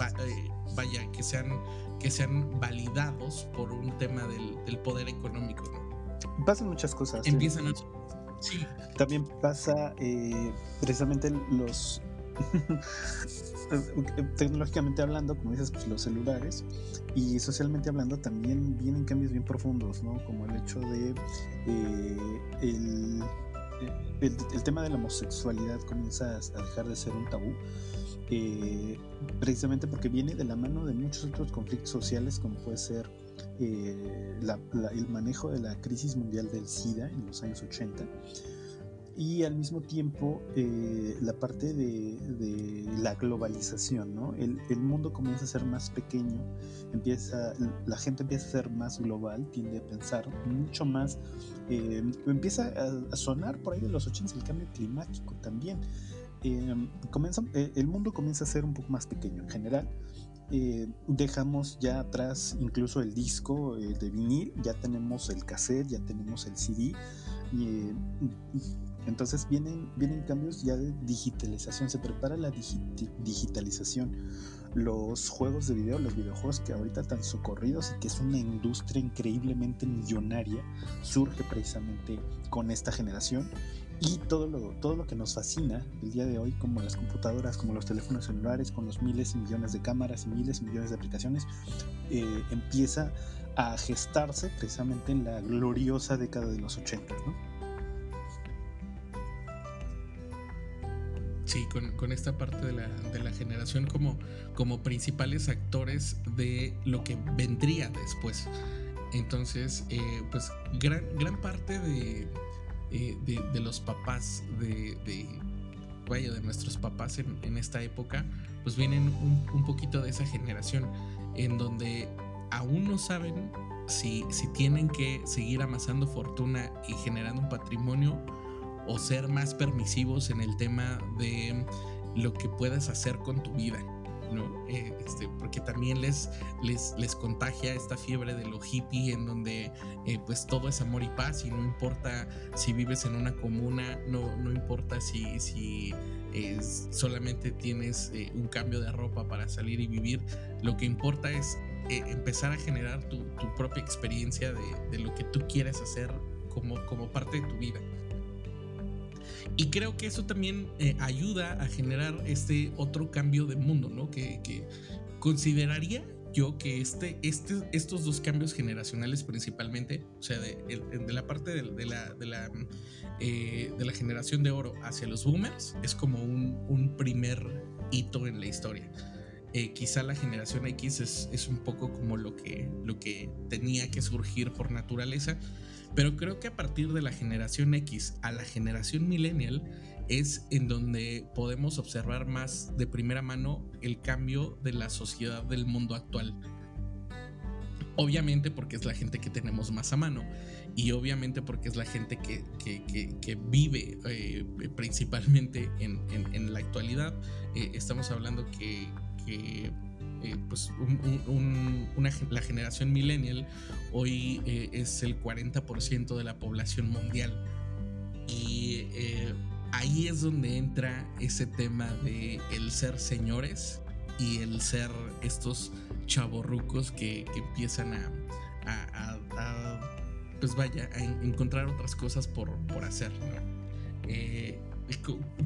A: eh, vaya, que sean, que sean validados por un tema del, poder económico.
B: Pasan muchas cosas.
A: Empiezan a...
B: Sí. También pasa eh, precisamente los... tecnológicamente hablando, como dices, pues los celulares y socialmente hablando también vienen cambios bien profundos, ¿no? Como el hecho de eh, el, el, tema de la homosexualidad comienza a dejar de ser un tabú eh, precisamente porque viene de la mano de muchos otros conflictos sociales, como puede ser eh, el manejo de la crisis mundial del SIDA en los años 80 y al mismo tiempo eh, la parte de, la globalización, ¿no? El, mundo comienza a ser más pequeño, empieza, la gente empieza a ser más global, tiende a pensar mucho más, empieza a, a, sonar por ahí de los 80 el cambio climático también. Em, comienza, eh, el mundo comienza a ser un poco más pequeño en general. Eh, dejamos ya atrás incluso el disco eh, de vinil, ya tenemos el cassette, ya tenemos el CD. Y, entonces vienen, vienen cambios ya de digitalización, se prepara la digitalización. Los juegos de video, los videojuegos que ahorita están socorridos y que es una industria increíblemente millonaria, surge precisamente con esta generación y todo lo, todo lo que nos fascina el día de hoy, como las computadoras, como los teléfonos celulares, con los miles y millones de cámaras y miles y millones de aplicaciones, eh, empieza a gestarse precisamente en la gloriosa década de los 80, ¿no?
A: Sí, con, esta parte de la, generación como, como principales actores de lo que vendría después. Entonces, eh, pues gran, gran parte de, eh, de, los papás de, vaya, de nuestros papás en, esta época, pues vienen un, poquito de esa generación en donde aún no saben si, si tienen que seguir amasando fortuna y generando un patrimonio o ser más permisivos en el tema de lo que puedas hacer con tu vida. ¿No? Eh, este, porque también les, les, les contagia esta fiebre de lo hippie en donde eh, pues todo es amor y paz y no importa si vives en una comuna, no, no importa si, si solamente tienes eh, un cambio de ropa para salir y vivir, lo que importa es empezar a generar tu, propia experiencia de, lo que tú quieres hacer como, como parte de tu vida. Y creo que eso también ayuda a generar este otro cambio de mundo, ¿no? Que, que consideraría yo que este, este, estos dos cambios generacionales principalmente, o sea, de, la parte de, la, de, la, eh, de la generación de oro hacia los boomers, es como un, primer hito en la historia. Eh, quizá la generación X es, es, un poco como lo que, lo que tenía que surgir por naturaleza, pero creo que a partir de la generación X a la generación millennial, es en donde podemos observar más de primera mano el cambio de la sociedad del mundo actual. Obviamente porque es la gente que tenemos más a mano y obviamente porque es la gente que, vive eh, principalmente en, la actualidad. Eh, estamos hablando que, eh, pues la generación millennial hoy es el 40% de la población mundial. Y ahí es donde entra ese tema de el ser señores y el ser estos chavorrucos que, empiezan a, pues vaya, a encontrar otras cosas por, por hacer. Eh,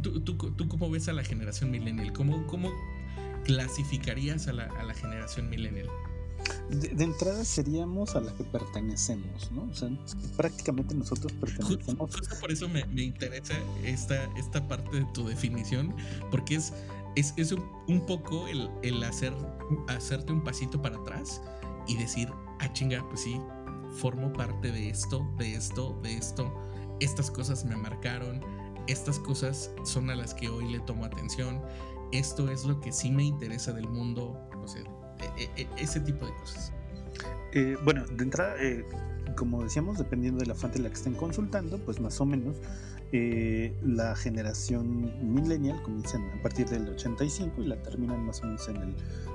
A: ¿tú, cómo ves a la generación millennial? ¿Cómo, cómo clasificarías a la, a la generación millennial?
B: De, entrada seríamos a la que pertenecemos, ¿no? O sea, prácticamente nosotros pertenecemos.
A: Justo por eso me, interesa esta, esta parte de tu definición, porque es, es, es un, poco el, el, hacer, hacerte un pasito para atrás y decir, ah, chinga, pues sí, formo parte de esto, de esto, de esto. Estas cosas me marcaron, estas cosas son a las que hoy le tomo atención. Esto es lo que sí me interesa del mundo. O sea, e, e, ese tipo de cosas.
B: Eh, bueno, de entrada, eh, como decíamos, dependiendo de la fuente en la que estén consultando, pues más o menos eh, la generación millennial comienza a partir del 85 y la terminan más o menos en el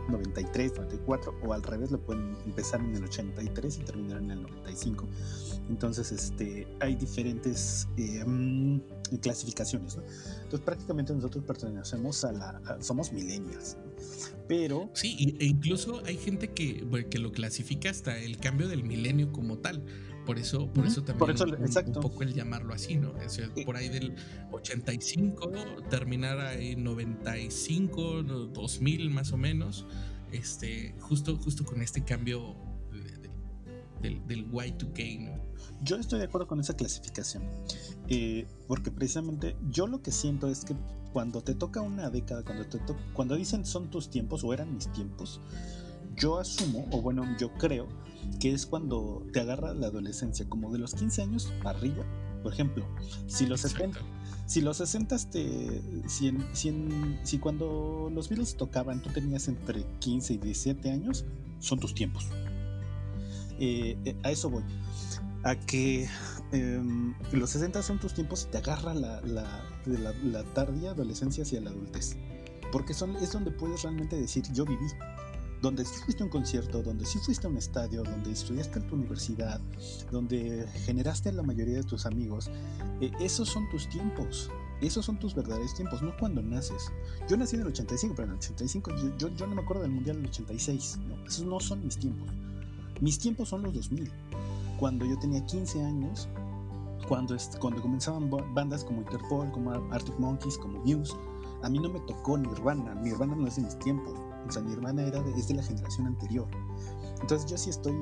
B: 93, 94 o al revés, lo pueden empezar en el 83 y terminar en el 95. Entonces, este, hay diferentes mm, clasificaciones. Entonces, prácticamente nosotros pertenecemos a la, somos millennials. Pero...
A: Sí, e incluso hay gente que, que lo clasifica hasta el cambio del milenio como tal. Por eso, por eso también un, poco el llamarlo así, ¿no? por ahí del 85, terminar en 95, 2000 más o menos, este, justo, justo con este cambio del, del Y2K, ¿no?
B: Yo estoy de acuerdo con esa clasificación, eh, porque precisamente yo lo que siento es que cuando te toca una década, cuando, te cuando dicen son tus tiempos o eran mis tiempos, yo asumo, o bueno, yo creo que es cuando te agarra la adolescencia, como de los 15 años para arriba. Por ejemplo, si los 70, si los 60 te, si, si, cuando los Beatles tocaban tú tenías entre 15 y 17 años, son tus tiempos. Eh, eh, a eso voy. A que em, los 60 son tus tiempos y te agarra la, la, la, tardía adolescencia hacia la adultez. Porque son, es donde puedes realmente decir, yo viví. Donde sí fuiste a un concierto, donde sí fuiste a un estadio, donde estudiaste en tu universidad, donde generaste a la mayoría de tus amigos. Eh, esos son tus tiempos. Esos son tus verdaderos tiempos, no cuando naces. Yo nací en el 85, pero en el 85 yo, yo, no me acuerdo del Mundial del 86. No, esos no son mis tiempos. Mis tiempos son los 2000 cuando yo tenía 15 años, cuando, cuando comenzaban bandas como Interpol, como Arctic Monkeys, como Muse, a mí no me tocó Nirvana. Nirvana no es de mis tiempos. O sea, Nirvana era de, es de la generación anterior. Entonces yo sí estoy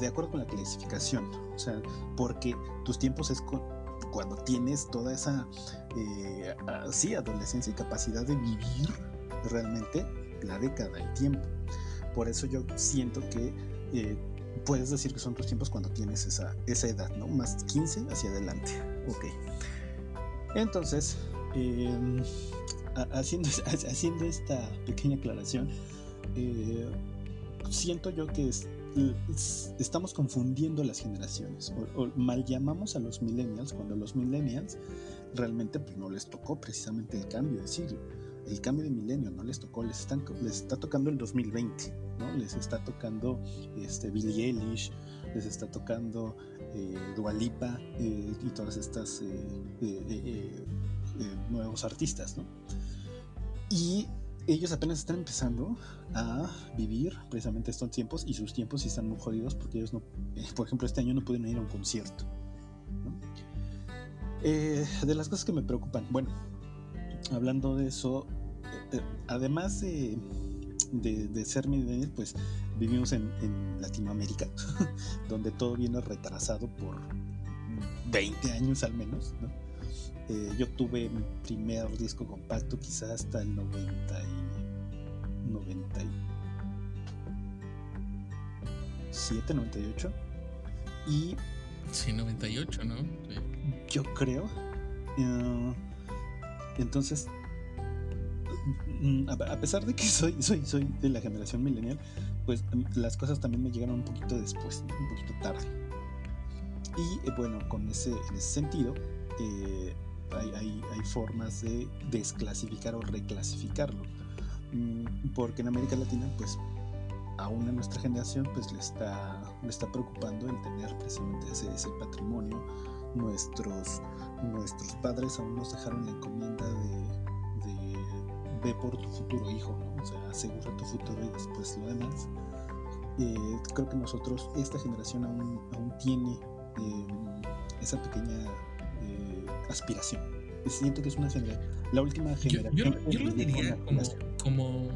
B: de acuerdo con la clasificación. O sea, porque tus tiempos es cuando tienes toda esa, eh, sí, adolescencia y capacidad de vivir realmente la década, el tiempo. Por eso yo siento que eh, puedes decir que son tus tiempos cuando tienes esa, esa edad, ¿no? Más 15 hacia adelante. Ok. Entonces, em, haciendo, haciendo esta pequeña aclaración, eh, siento yo que estamos confundiendo las generaciones o, mal llamamos a los millennials cuando los millennials realmente pues, no les tocó precisamente el cambio de siglo el cambio de milenio no les tocó, les, están, les está tocando el 2020, ¿no? Les está tocando este, Billie Eilish, les está tocando eh, Dualipa eh, y todas estas eh, eh, nuevos artistas, ¿no? Y ellos apenas están empezando a vivir precisamente estos tiempos y sus tiempos sí están muy jodidos porque ellos no, por ejemplo, este año no pueden ir a un concierto. De las cosas que me preocupan, bueno, hablando de eso, además de, de, ser millennial, pues vivimos en, en Latinoamérica, donde todo viene retrasado por 20 años al menos, ¿no? Eh, yo tuve mi primer disco compacto quizás hasta el 90 y 97, 98 y
A: sí 98, ¿no?
B: Yo creo. Uh, entonces a pesar de que soy, soy, soy de la generación millennial, pues mm, las cosas también me llegaron un poquito después, un poquito tarde. Y eh, bueno, con ese, en ese sentido, eh, hay, formas de desclasificar o reclasificarlo. Mm, porque en América Latina, pues aún en nuestra generación, pues le está, le está preocupando el tener precisamente ese, patrimonio. Nuestros, nuestros padres aún nos dejaron la encomienda de ve por tu futuro hijo, o sea, asegura tu futuro y después lo demás. Eh, creo que nosotros, esta generación aún, aún tiene eh, esa pequeña aspiración. Siento que es una la última generación.
A: Yo, lo diría como,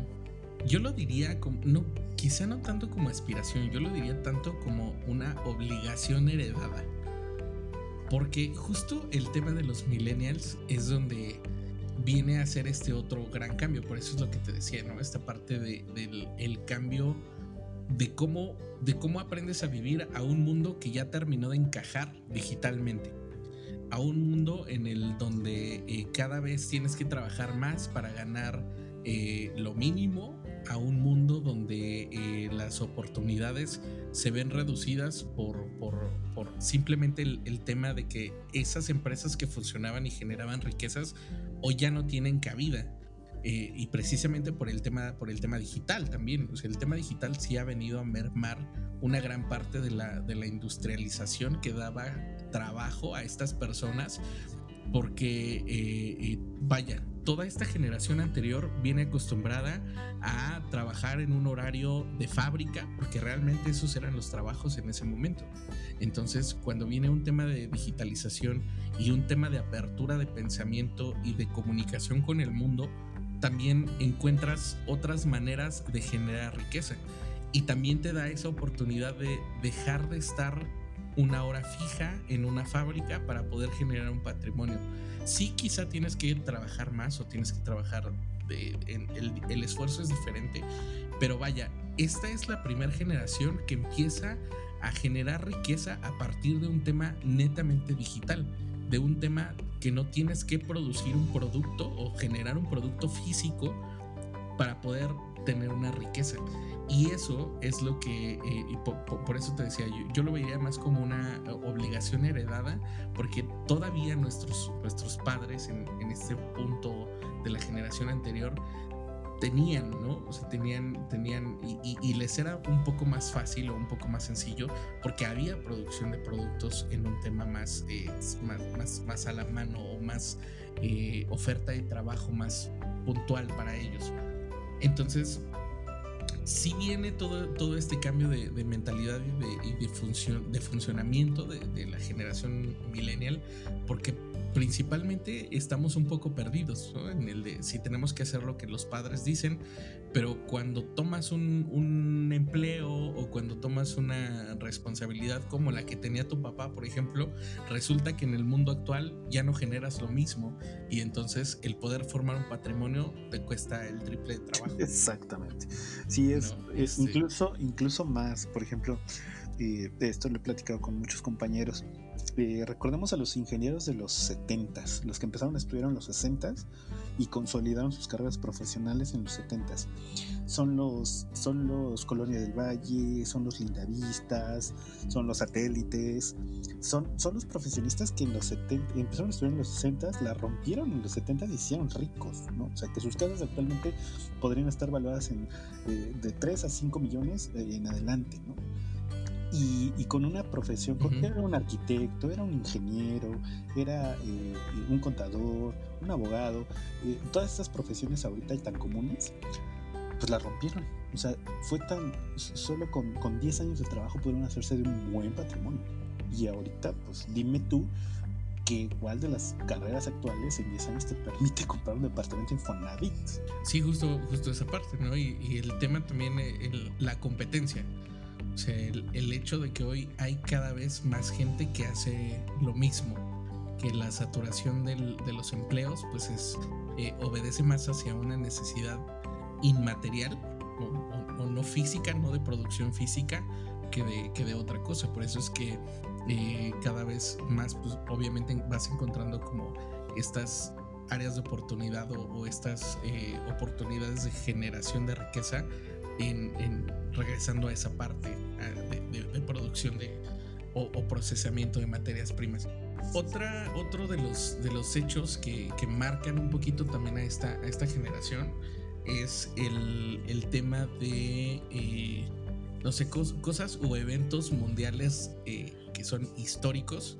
A: yo lo diría como, no, quizá no tanto como aspiración, yo lo diría tanto como una obligación heredada. Porque justo el tema de los millennials es donde viene a ser este otro gran cambio. Por eso es lo que te decía, ¿no? Esta parte de, del el cambio de cómo, de cómo aprendes a vivir a un mundo que ya terminó de encajar digitalmente a un mundo en el donde eh, cada vez tienes que trabajar más para ganar eh, lo mínimo, a un mundo donde eh, las oportunidades se ven reducidas por, por, simplemente el, tema de que esas empresas que funcionaban y generaban riquezas hoy ya no tienen cabida. y precisamente por el tema por el tema digital también o sea, el tema digital sí ha venido a mermar una gran parte de la, de la industrialización que daba trabajo a estas personas porque, eh, eh, vaya, toda esta generación anterior viene acostumbrada a trabajar en un horario de fábrica, porque realmente esos eran los trabajos en ese momento. Entonces, cuando viene un tema de digitalización y un tema de apertura de pensamiento y de comunicación con el mundo, también encuentras otras maneras de generar riqueza. Y también te da esa oportunidad de dejar de estar una hora fija en una fábrica para poder generar un patrimonio. Sí, quizá tienes que trabajar más o tienes que trabajar, en, el, esfuerzo es diferente, pero vaya, esta es la primera generación que empieza a generar riqueza a partir de un tema netamente digital, de un tema que no tienes que producir un producto o generar un producto físico para poder tener una riqueza. Y eso es lo que, eh, y por, eso te decía, yo, yo lo veía más como una obligación heredada, porque todavía nuestros, nuestros padres en, en este punto de la generación anterior tenían, ¿no? O sea, tenían, tenían, y, y, les era un poco más fácil o un poco más sencillo, porque había producción de productos en un tema más, eh, más, más, más, a la mano o más eh, oferta de trabajo más puntual para ellos. Entonces, si viene todo, todo este cambio de, mentalidad y de, de funcionamiento de, la generación millennial, porque principalmente estamos un poco perdidos en el de si tenemos que hacer lo que los padres dicen, pero cuando tomas un, un, empleo o cuando tomas una responsabilidad como la que tenía tu papá, por ejemplo, resulta que en el mundo actual ya no generas lo mismo y entonces el poder formar un patrimonio te cuesta el triple de trabajo.
B: Exactamente. Sí, es, este incluso, incluso más, por ejemplo, eh, esto lo he platicado con muchos compañeros eh, recordemos a los ingenieros de los 70 los que empezaron a estudiar en los 60 y consolidaron sus carreras profesionales en los 70 Son los, son los Colonia del Valle, son los Lindavistas, son los satélites, son, son los profesionistas que en los 70 empezaron a estudiar en los 60 la rompieron en los 70 y hicieron ricos, ¿no? O sea, que sus casas actualmente podrían estar valuadas en, eh, de 3 a 5 millones eh, en adelante, ¿no? Y, con una profesión, era un arquitecto, era un ingeniero, era eh, un contador, un abogado, eh, todas estas profesiones ahorita tan comunes, pues la rompieron. O sea, fue tan, solo con, con 10 años de trabajo pudieron hacerse de un buen patrimonio. Y ahorita, pues dime tú, que igual de las carreras actuales en 10 años te permite comprar un departamento en Fonavit.
A: Sí, justo, justo esa parte, ¿no? Y, el tema también, eh, la competencia. O sea, el, hecho de que hoy hay cada vez más gente que hace lo mismo, que la saturación de los empleos, pues es, eh, obedece más hacia una necesidad inmaterial o, no física, no de producción física, que de, que de otra cosa. Por eso es que eh, cada vez más, pues obviamente vas encontrando como estas áreas de oportunidad o, estas eh, oportunidades de generación de riqueza en, regresando a esa parte producción de, o, procesamiento de materias primas. Otra, otro de los, de los hechos que, marcan un poquito también a esta, a esta generación es el, tema de, eh, no sé, cosas o eventos mundiales eh, que son históricos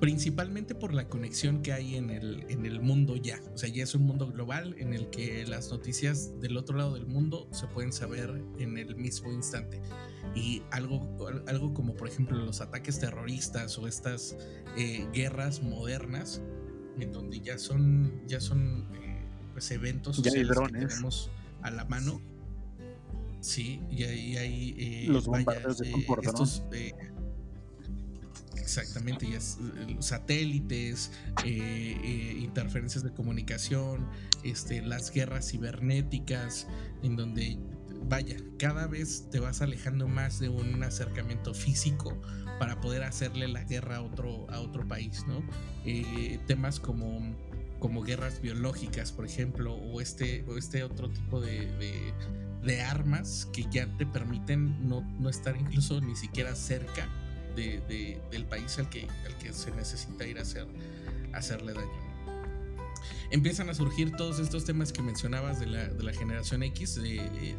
A: principalmente por la conexión que hay en el, en el mundo ya. O sea, ya es un mundo global en el que las noticias del otro lado del mundo se pueden saber en el mismo instante. Y algo, algo como por ejemplo los ataques terroristas o estas eh, guerras modernas, en donde ya son, ya son eh, pues eventos
B: que
A: tenemos a la mano. Sí, y ahí hay...
B: Eh, los bombardeos de estos,
A: Exactamente, y es, eh, satélites, eh, eh, interferencias de comunicación, este, las guerras cibernéticas, en donde, vaya, cada vez te vas alejando más de un acercamiento físico para poder hacerle la guerra a otro, a otro país, ¿no? temas como, como guerras biológicas, por ejemplo, o este, o este otro tipo de, de, armas que ya te permiten no, no estar incluso ni siquiera cerca del país al que, al que se necesita ir a hacer, hacerle daño. Empiezan a surgir todos estos temas que mencionabas de la, de la generación X, de, eh,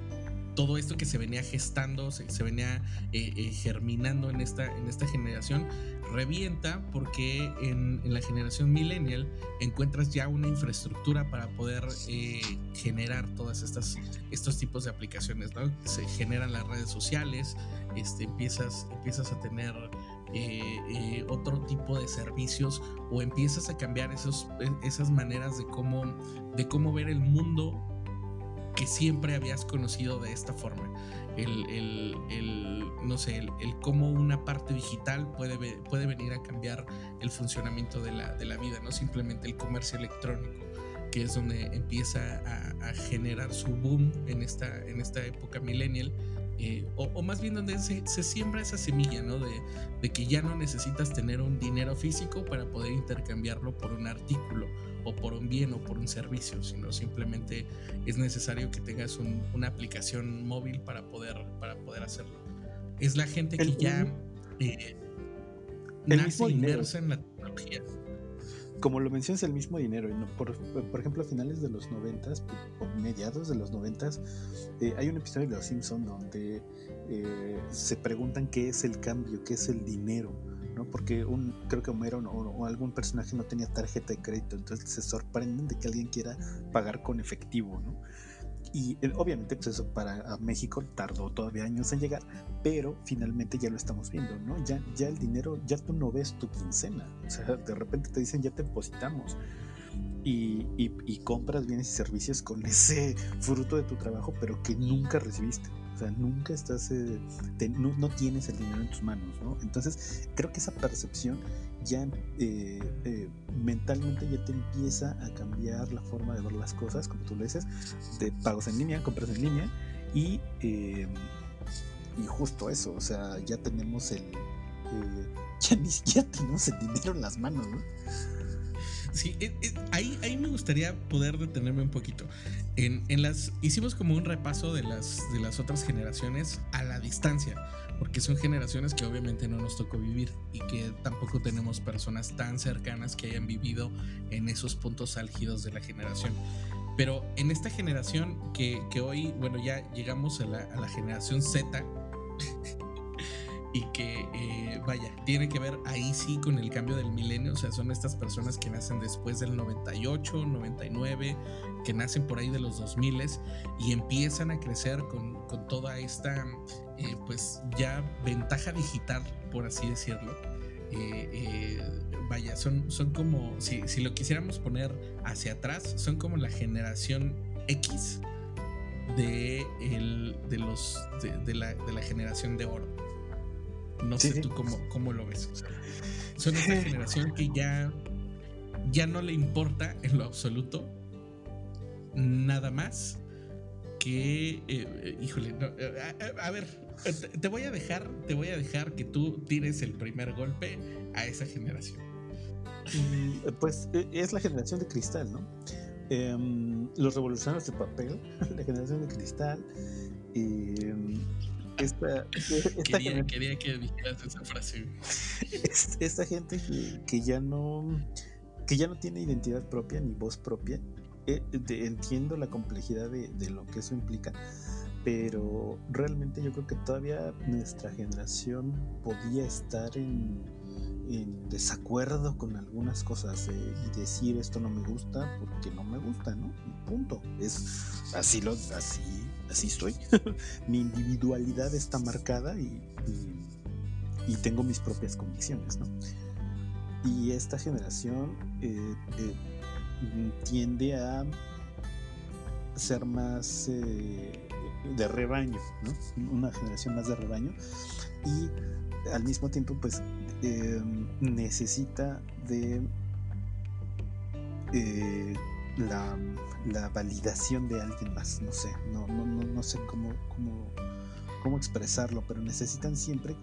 A: todo esto que se venía gestando, se, venía eh, eh, germinando en esta, en esta generación, revienta porque en, la generación millennial encuentras ya una infraestructura para poder generar todas estas estos tipos de aplicaciones, ¿no? Se generan las redes sociales, este, empiezas, empiezas a tener eh, eh, otro tipo de servicios o empiezas a cambiar esos, esas maneras de cómo, de cómo ver el mundo que siempre habías conocido de esta forma. El, no sé, el, cómo una parte digital puede, puede venir a cambiar el funcionamiento de la, de la vida, no simplemente el comercio electrónico que es donde empieza a, generar su boom en esta, en esta época millennial eh, o, más bien donde se, siembra esa semilla, ¿no? De, que ya no necesitas tener un dinero físico para poder intercambiarlo por un artículo o por un bien o por un servicio, sino simplemente es necesario que tengas una aplicación móvil para poder, para poder hacerlo. Es la gente que ya eh, nace inmersa en la tecnología
B: como lo mencionas, el mismo dinero. Por, por ejemplo, a finales de los noventas, o mediados de los noventas, eh, hay un episodio de Los Simpson donde eh, se preguntan qué es el cambio, qué es el dinero. Porque creo que Homero o, algún personaje no tenía tarjeta de crédito, entonces se sorprenden de que alguien quiera pagar con efectivo, ¿no? Y eh, obviamente, pues eso para México tardó todavía años en llegar, pero finalmente ya lo estamos viendo, ¿no? Ya, ya el dinero, ya tú no ves tu quincena. O sea, de repente te dicen, ya te depositamos. Y, compras bienes y servicios con ese fruto de tu trabajo, pero que nunca recibiste. Sea, nunca estás, eh, no, tienes el dinero en tus manos, ¿no? Entonces, creo que esa percepción ya eh, eh, mentalmente ya te empieza a cambiar la forma de ver las cosas, como tú lo dices, de pagos en línea, compras en línea y, eh, y justo eso, o sea, ya tenemos el... ya tenemos el dinero en las manos, ¿no?
A: Sí, ahí, ahí me gustaría poder detenerme un poquito. En, las, hicimos como un repaso de las, de las otras generaciones a la distancia porque son generaciones que obviamente no nos tocó vivir y que tampoco tenemos personas tan cercanas que hayan vivido en esos puntos álgidos de la generación. Pero en esta generación que, que hoy, bueno, ya llegamos a la, a la generación Z, y que, eh, vaya, tiene que ver ahí sí con el cambio del milenio, o sea, son estas personas que nacen después del 98, 99, que nacen por ahí de los 2000 y empiezan a crecer con, toda esta, eh, pues ya ventaja digital, por así decirlo. Eh, vaya, son, son como, si, si, lo quisiéramos poner hacia atrás, son como la generación X de, el, de, los, de, la, de la generación de oro. No sé tú cómo, cómo, lo ves. son esa generación que ya, ya no le importa en lo absoluto nada más que, eh, eh, híjole, eh, a, ver, te voy a dejar, te voy a dejar que tú tires el primer golpe a esa generación.
B: Mm, pues es la generación de cristal, ¿no? Em, los revolucionarios de papel, la generación de cristal. Em, esta,
A: quería, que dijeras esa frase.
B: Esta gente que, ya no que ya no tiene identidad propia ni voz propia. Eh, entiendo la complejidad de, lo que eso implica, pero realmente yo creo que todavía nuestra generación podía estar en, en desacuerdo con algunas cosas y decir esto no me gusta porque no me gusta, ¿no? punto. Es así lo así así estoy. Mi individualidad está marcada y, tengo mis propias convicciones, ¿no? Y esta generación eh, eh, tiende a ser más eh, de rebaño, ¿no? Una generación más de rebaño y al mismo tiempo pues necesita de la la validación de alguien más. No sé, no, no, no, no sé cómo, cómo, cómo expresarlo, pero necesitan siempre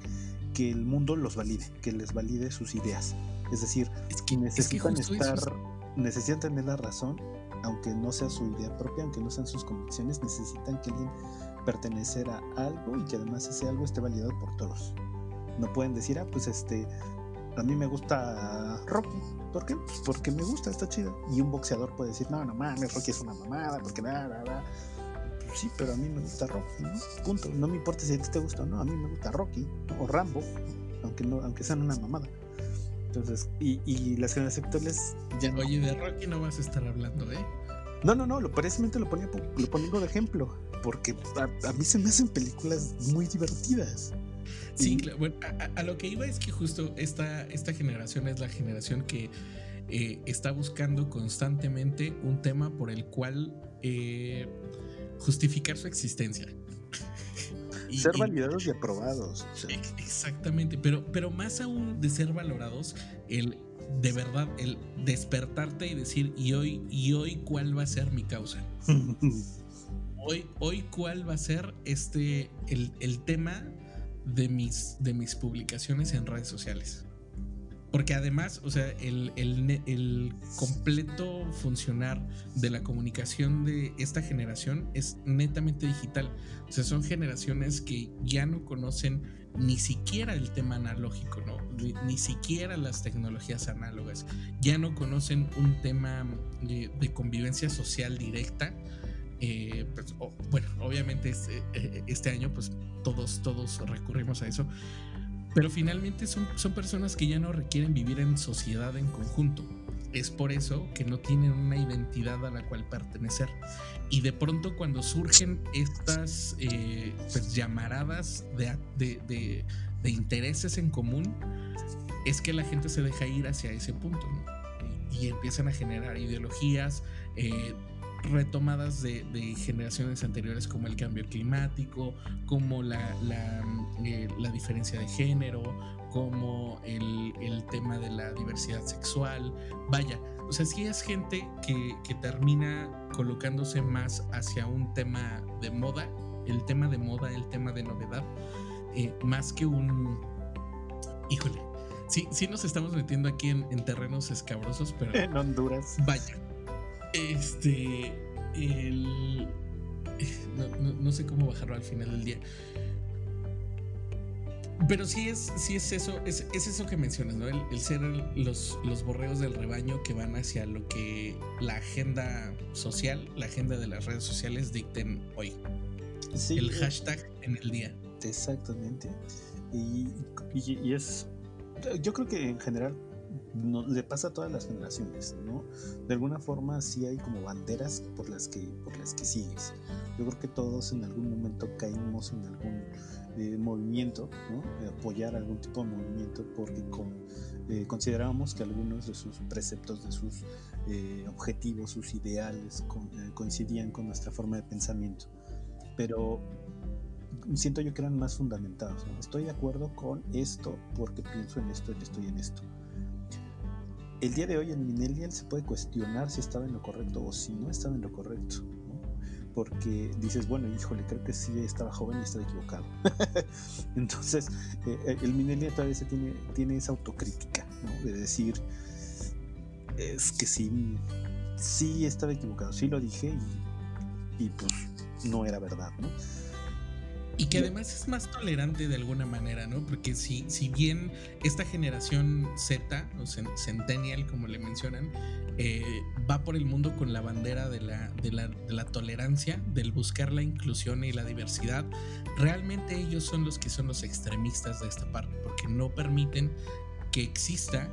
B: que el mundo los valide, que les valide sus ideas. Es decir, es que necesitan estar, necesitan tener la razón, aunque no sea su idea propia, aunque no sean sus convicciones, necesitan que alguien pertenecer a algo y que además ese algo esté validado por todos. No pueden decir, ah, pues este, a mí me gusta Rocky. ¿Por qué? Pues porque me gusta, está chido. Y un boxeador puede decir, no, no mames, Rocky es una mamada, porque nada, nada. Pues sí, pero a mí me gusta Rocky, ¿no? Punto. No me importa si a ti te gusta o no, a mí me gusta Rocky o Rambo, aunque no, aunque sean una mamada. Entonces, y, y las generaciones
A: ya no. Oye, de Rocky no vas a estar hablando, ¿eh?
B: No, no, no, lo precisamente lo ponía lo pongo de ejemplo, porque a mí se me hacen películas muy divertidas.
A: Sí, claro. Bueno, a, lo que iba es que justo esta, esta generación es la generación que eh, está buscando constantemente un tema por el cual eh, justificar su existencia.
B: ser validados y aprobados.
A: Exactamente, pero, pero más aún de ser valorados, el de verdad, el despertarte y decir, ¿y hoy, y hoy cuál va a ser mi causa? hoy, hoy cuál va a ser este, el, el tema de mis, de mis publicaciones en redes sociales. Porque además, o sea, el, el, completo funcionar de la comunicación de esta generación es netamente digital. O sea, son generaciones que ya no conocen ni siquiera el tema analógico, ¿no? Ni, siquiera las tecnologías análogas. Ya no conocen un tema de, de convivencia social directa eh, pues, bueno, obviamente este, eh, este, año pues todos, todos recurrimos a eso, pero finalmente son, son personas que ya no requieren vivir en sociedad en conjunto. Es por eso que no tienen una identidad a la cual pertenecer. Y de pronto cuando surgen estas eh, pues, llamaradas de, de, de, intereses en común, es que la gente se deja ir hacia ese punto y, empiezan a generar ideologías, eh, retomadas de, generaciones anteriores como el cambio climático, como la, la, eh, diferencia de género, como el, tema de la diversidad sexual. Vaya, o sea, si es gente que, termina colocándose más hacia un tema de moda, el tema de moda, el tema de novedad, eh, más que un... Híjole, sí, sí nos estamos metiendo aquí en, en terrenos escabrosos, pero...
B: En Honduras.
A: Vaya, este. El. No, sé cómo bajarlo al final del día. Pero sí es, sí es eso, es, eso que mencionas, ¿no? El, ser los, los borreos del rebaño que van hacia lo que la agenda social, la agenda de las redes sociales dicten hoy. el hashtag en el día.
B: Exactamente. Y, y, es, yo creo que en general no, le pasa a todas las generaciones, ¿no? De alguna forma sí hay como banderas por las que, por las que sigues. Yo creo que todos en algún momento caímos en algún eh, movimiento, ¿no? apoyar algún tipo de movimiento porque con, eh, considerábamos que algunos de sus preceptos, de sus eh, objetivos, sus ideales coincidían con nuestra forma de pensamiento. Pero siento yo que eran más fundamentados. Estoy de acuerdo con esto porque pienso en esto y estoy en esto. El día de hoy en Millennial se puede cuestionar si estaba en lo correcto o si no estaba en lo correcto porque dices, bueno, híjole, creo que sí estaba joven y estaba equivocado. Entonces, eh, eh, el Minelia todavía se tiene, tiene esa autocrítica, ¿no? De decir, es que sí, sí estaba equivocado, sí lo dije y, y pues no era verdad, ¿no?
A: Y que además es más tolerante de alguna manera, ¿no? Porque si, si bien esta generación Z, o Centennial, como le mencionan, eh, va por el mundo con la bandera de la, de, la, de la, tolerancia, del buscar la inclusión y la diversidad, realmente ellos son los que son los extremistas de esta parte, porque no permiten que exista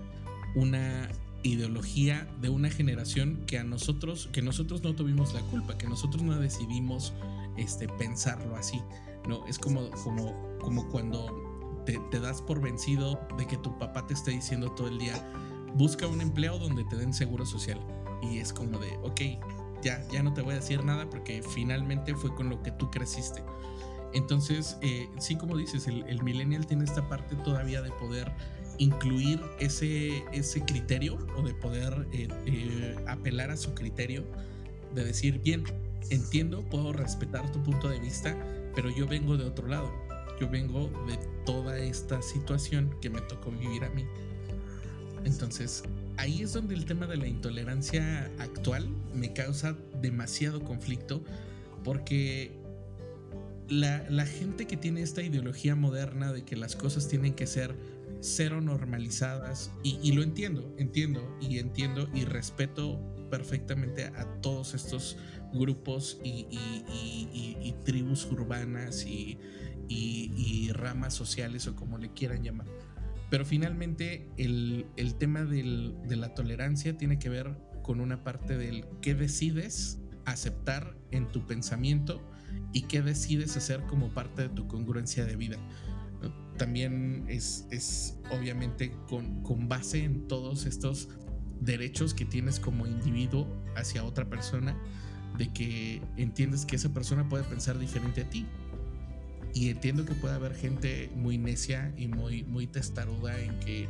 A: una ideología de una generación que a nosotros, que nosotros no tuvimos la culpa, que nosotros no decidimos este, pensarlo así. ¿No? Es como, como, como cuando te, das por vencido de que tu papá te esté diciendo todo el día, busca un empleo donde te den seguro social. Y es como de, ok, ya, ya no te voy a decir nada porque finalmente fue con lo que tú creciste. Entonces, eh, sí, como dices, el, millennial tiene esta parte todavía de poder incluir ese, ese criterio o de poder eh, eh, apelar a su criterio, de decir, bien, entiendo, puedo respetar tu punto de vista, pero yo vengo de otro lado. Yo vengo de toda esta situación que me tocó vivir a mí. Entonces, ahí es donde el tema de la intolerancia actual me causa demasiado conflicto porque la, la, gente que tiene esta ideología moderna de que las cosas tienen que ser cero normalizadas, y, y lo entiendo, entiendo y entiendo y respeto perfectamente a todos estos grupos y, tribus urbanas y, ramas sociales o como le quieran llamar. Pero finalmente el, tema de la tolerancia tiene que ver con una parte del qué decides aceptar en tu pensamiento y qué decides hacer como parte de tu congruencia de vida. También es, es obviamente con, con base en todos estos derechos que tienes como individuo hacia otra persona, de que entiendes que esa persona puede pensar diferente a ti. Y entiendo que puede haber gente muy necia y muy, muy testaruda en que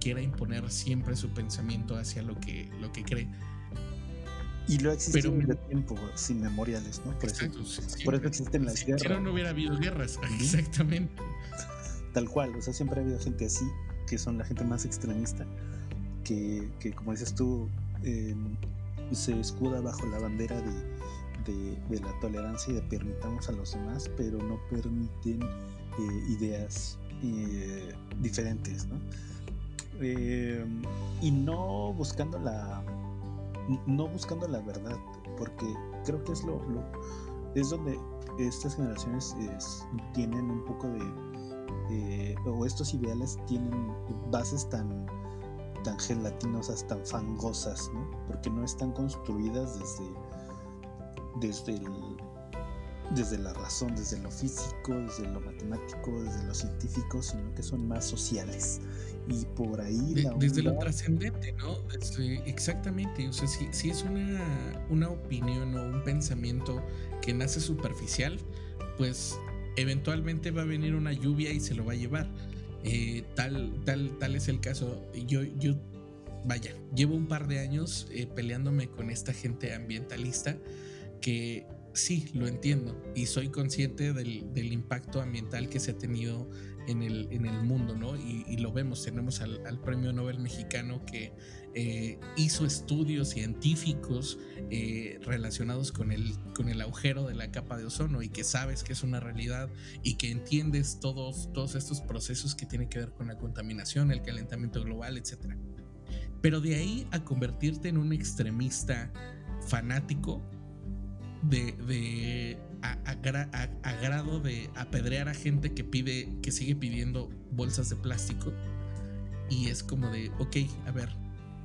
A: quiera imponer siempre su pensamiento hacia lo que, lo que cree.
B: Y lo ha existido mucho tiempo sin memoriales, ¿no? Por, eso, por eso existen las guerras.
A: Si no, no hubiera habido guerras, exactamente.
B: Tal cual, o sea, siempre ha habido gente así, que son la gente más extremista, que, que como dices tú, eh, se escuda bajo la bandera de, de, la tolerancia y de permitamos a los demás, pero no permiten eh, ideas eh, diferentes, ¿no? Eh, y no buscando la no buscando la verdad, porque creo que es lo, es donde estas generaciones tienen un poco de o estos ideales tienen bases tan tan gelatinosas, tan fangosas, ¿no? Porque no están construidas desde, desde, desde la razón, desde lo físico, desde lo matemático, desde lo científico, sino que son más sociales. Y por ahí...
A: desde lo trascendente, ¿no? exactamente. O sea, si, si es una, una opinión o un pensamiento que nace superficial, pues eventualmente va a venir una lluvia y se lo va a llevar eh, tal, tal, tal es el caso. Yo, yo, vaya, llevo un par de años eh, peleándome con esta gente ambientalista que sí, lo entiendo y soy consciente del, del impacto ambiental que se ha tenido en el, en el mundo, ¿no? Y, lo vemos, tenemos al, premio Nobel mexicano que eh, hizo estudios científicos eh, relacionados con el, con el agujero de la capa de ozono y que sabes que es una realidad y que entiendes todos, todos estos procesos que tienen que ver con la contaminación, el calentamiento global, etc. Pero de ahí a convertirte en un extremista fanático de, de a, grado de apedrear a gente que pide, que sigue pidiendo bolsas de plástico. Y es como de, ok, a ver,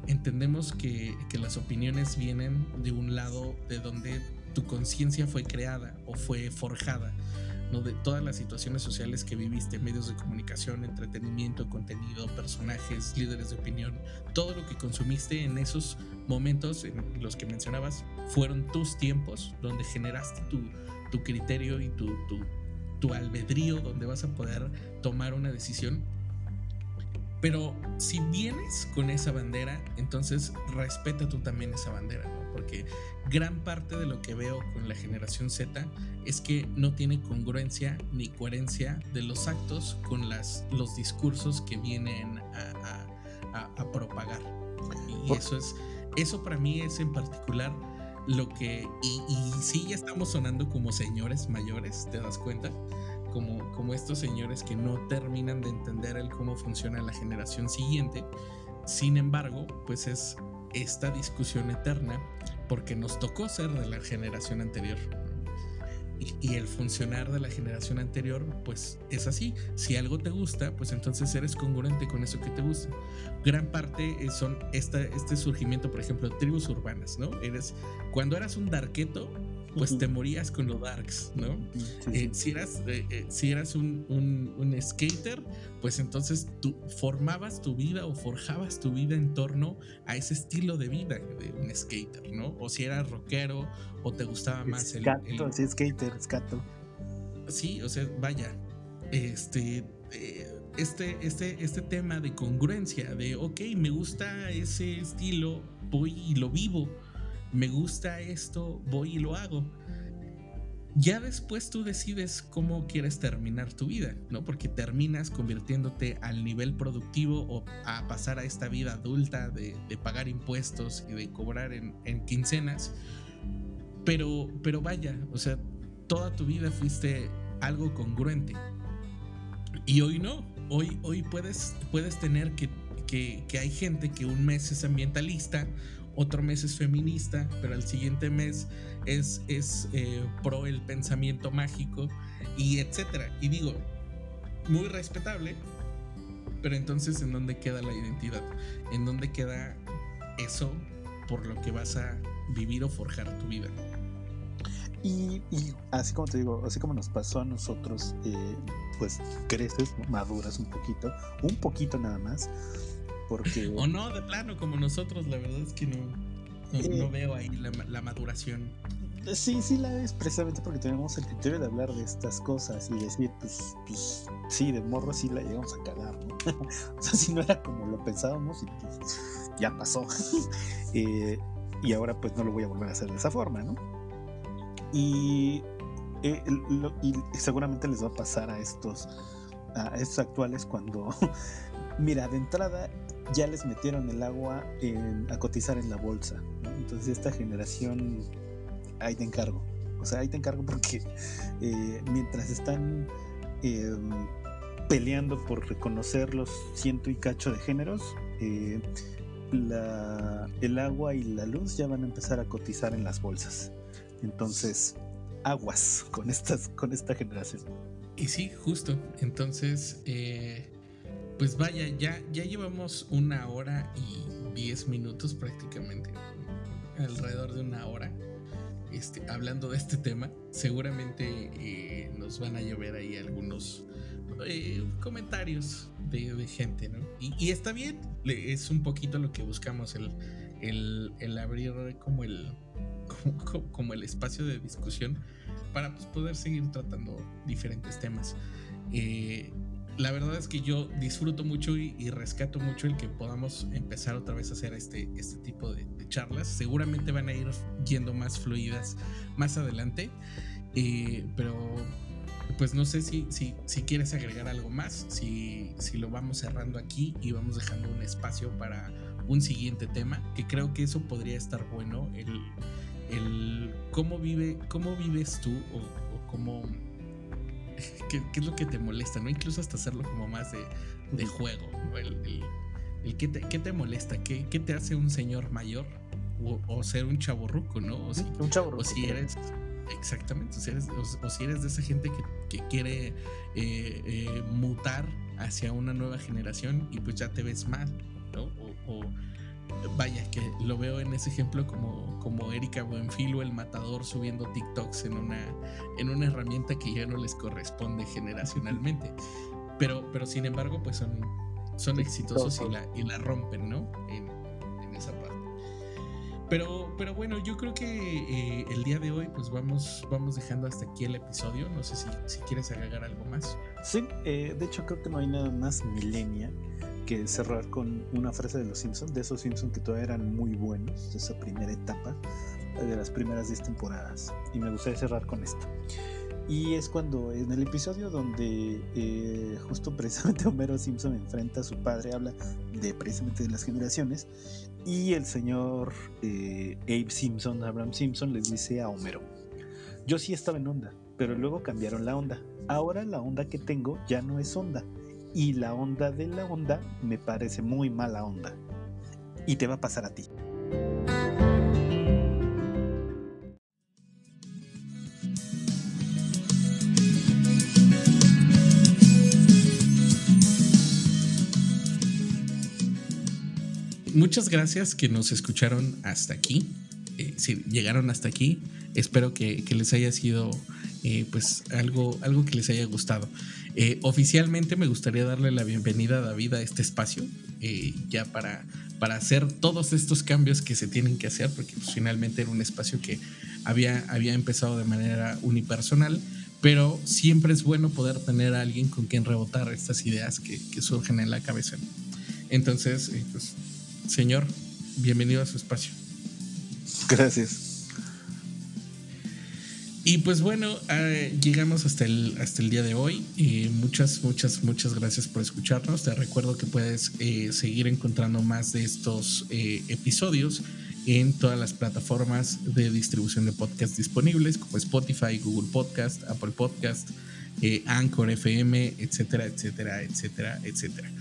A: entendemos que, que las opiniones vienen de un lado de donde tu conciencia fue creada o fue forjada de todas las situaciones sociales que viviste, medios de comunicación, entretenimiento, contenido, personajes, líderes de opinión, todo lo que consumiste en esos momentos en los que mencionabas fueron tus tiempos donde generaste tu, tu criterio y tu, tu, tu albedrío, donde vas a poder tomar una decisión. Pero si vienes con esa bandera, entonces respeta tú también esa bandera, ¿no? Porque gran parte de lo que veo con la generación Z es que no tiene congruencia ni coherencia de los actos con las, los discursos que vienen a, propagar. Y eso es, eso para mí es en particular lo que, y, y sí ya estamos sonando como señores mayores, ¿te das cuenta? Como, como estos señores que no terminan de entender el cómo funciona la generación siguiente. Sin embargo, pues es esta discusión eterna porque nos tocó ser de la generación anterior. Y, el funcionar de la generación anterior, pues es así. Si algo te gusta, pues entonces eres congruente con eso que te gusta. Gran parte son esta, este surgimiento, por ejemplo, tribus urbanas, ¿no? Eres, cuando eras un darqueto, pues te morías con los darks, ¿no? Eh, si eras, eh, eh, si eras un, un, skater, pues entonces tú formabas tu vida o forjabas tu vida en torno a ese estilo de vida de un skater, ¿no? O si eras rockero o te gustaba más
B: el, el... Sí, skater, skato.
A: Sí, o sea, vaya, este... este, este, este tema de congruencia, de, ok, me gusta ese estilo, voy y lo vivo, me gusta esto, voy y lo hago. Ya después tú decides cómo quieres terminar tu vida, ¿no? Porque terminas convirtiéndote al nivel productivo o a pasar a esta vida adulta de, pagar impuestos y de cobrar en, quincenas. Pero, pero vaya, o sea, toda tu vida fuiste algo congruente. Y hoy no, hoy, hoy puedes, puedes tener que, que, que hay gente que un mes es ambientalista, otro mes es feminista, pero el siguiente mes es, es eh, pro el pensamiento mágico y etcétera. Y digo, muy respetable, pero entonces ¿en dónde queda la identidad? ¿En dónde queda eso por lo que vas a vivir o forjar tu vida?
B: Y, así como te digo, así como nos pasó a nosotros, eh, pues creces, maduras un poquito, un poquito nada más,
A: o no, de plano, como nosotros, la verdad es que no, no, eh, veo ahí la, maduración.
B: Sí, sí la es precisamente porque tenemos el criterio de hablar de estas cosas y decir, pues, pues sí, de morro sí la llegamos a cagar, ¿no? o sea, si no era como lo pensábamos y pues ya pasó. Eh, y ahora pues no lo voy a volver a hacer de esa forma, ¿no? Y, eh, y seguramente les va a pasar a estos, a estos actuales cuando, mira, de entrada ya les metieron el agua a cotizar en la bolsa. Entonces esta generación, ahí te encargo. O sea, ahí te encargo porque eh, mientras están em, peleando por reconocer los ciento y cacho de géneros, eh, el agua y la luz ya van a empezar a cotizar en las bolsas. Entonces, aguas con, estas, con esta generación.
A: Y sí, justo. Entonces, eh, pues vaya, ya, ya llevamos una hora y diez minutos prácticamente, alrededor de una hora, este, hablando de este tema. Seguramente eh, nos van a llover ahí algunos eh, comentarios de, gente, ¿no? Y, está bien, es un poquito lo que buscamos, el, el, abrir como el, como, el espacio de discusión para pues, poder seguir tratando diferentes temas. Eh, la verdad es que yo disfruto mucho y, rescato mucho el que podamos empezar otra vez a hacer este, este tipo de, charlas. Seguramente van a ir yendo más fluidas más adelante, eh, pero pues no sé si, si, quieres agregar algo más, si, si lo vamos cerrando aquí y vamos dejando un espacio para un siguiente tema, que creo que eso podría estar bueno, el, el cómo, vive, cómo vives tú o cómo ¿Qué, es lo que te molesta? ¿no? Incluso hasta hacerlo como más de, juego. El, el, ¿qué, te, ¿qué, te, molesta? ¿Qué, ¿Qué, te hace un señor mayor? O, ser un chaborruco, ¿no? O si,
B: un
A: O si eres. Exactamente, o, si eres, si eres de esa gente que, quiere eh, eh, mutar hacia una nueva generación y pues ya te ves mal, ¿no? O, vaya, que lo veo en ese ejemplo como, como Erika Buenfil o el matador subiendo TikToks en una, en una herramienta que ya no les corresponde generacionalmente. Pero, pero sin embargo, pues son, son exitosos y la, y la rompen, ¿no? En, en esa parte. Pero, pero bueno, yo creo que eh, el día de hoy pues vamos, vamos dejando hasta aquí el episodio. No sé si, si quieres agregar algo más.
B: Sí, eh, de hecho creo que no hay nada más milenia que cerrar con una frase de los Simpsons, de esos Simpsons que todavía eran muy buenos, de esa primera etapa, de las primeras 10 temporadas. Y me gustaría cerrar con esto. Y es cuando en el episodio donde eh, justo precisamente Homero Simpson enfrenta a su padre, habla de precisamente de las generaciones, y el señor eh, Abe Simpson, Abraham Simpson, les dice a Homero, yo sí estaba en onda, pero luego cambiaron la onda. Ahora la onda que tengo ya no es onda. Y la onda de la onda me parece muy mala onda. Y te va a pasar a ti.
A: muchas gracias que nos escucharon hasta aquí. Eh, si llegaron hasta aquí, espero que, les haya sido eh, pues algo, algo que les haya gustado. Eh, oficialmente me gustaría darle la bienvenida a David a este espacio, ya para, para hacer todos estos cambios que se tienen que hacer, porque pues, finalmente era un espacio que había, había empezado de manera unipersonal, pero siempre es bueno poder tener a alguien con quien rebotar estas ideas que, que surgen en la cabeza. Entonces, pues Señor, bienvenido a su espacio.
B: Gracias.
A: Y pues bueno, eh, llegamos hasta el, hasta el día de hoy. Eh, muchas, muchas, muchas gracias por escucharnos. Te recuerdo que puedes eh, seguir encontrando más de estos episodios en todas las plataformas de distribución de podcast disponibles, como Spotify, Google Podcast, Apple Podcast, Anchor FM, etcétera, etcétera, etcétera, etcétera.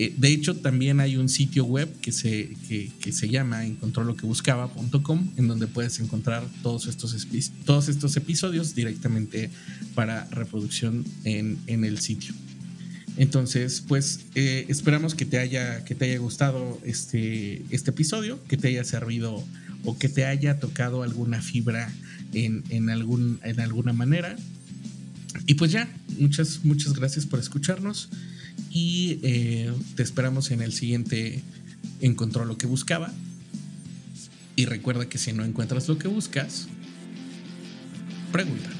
A: Eh, de hecho, también hay un sitio web que se, que, se llama encontroloquebuscaba.com en donde puedes encontrar todos estos, todos estos episodios directamente para reproducción en, el sitio. Entonces, pues eh, esperamos que te haya, que te haya gustado este, este episodio, que te haya servido o que te haya tocado alguna fibra en, algún, en alguna manera. Y pues ya, muchas, muchas gracias por escucharnos y eh, te esperamos en el siguiente Encontró lo que buscaba. Y recuerda que si no encuentras lo que buscas, pregunta.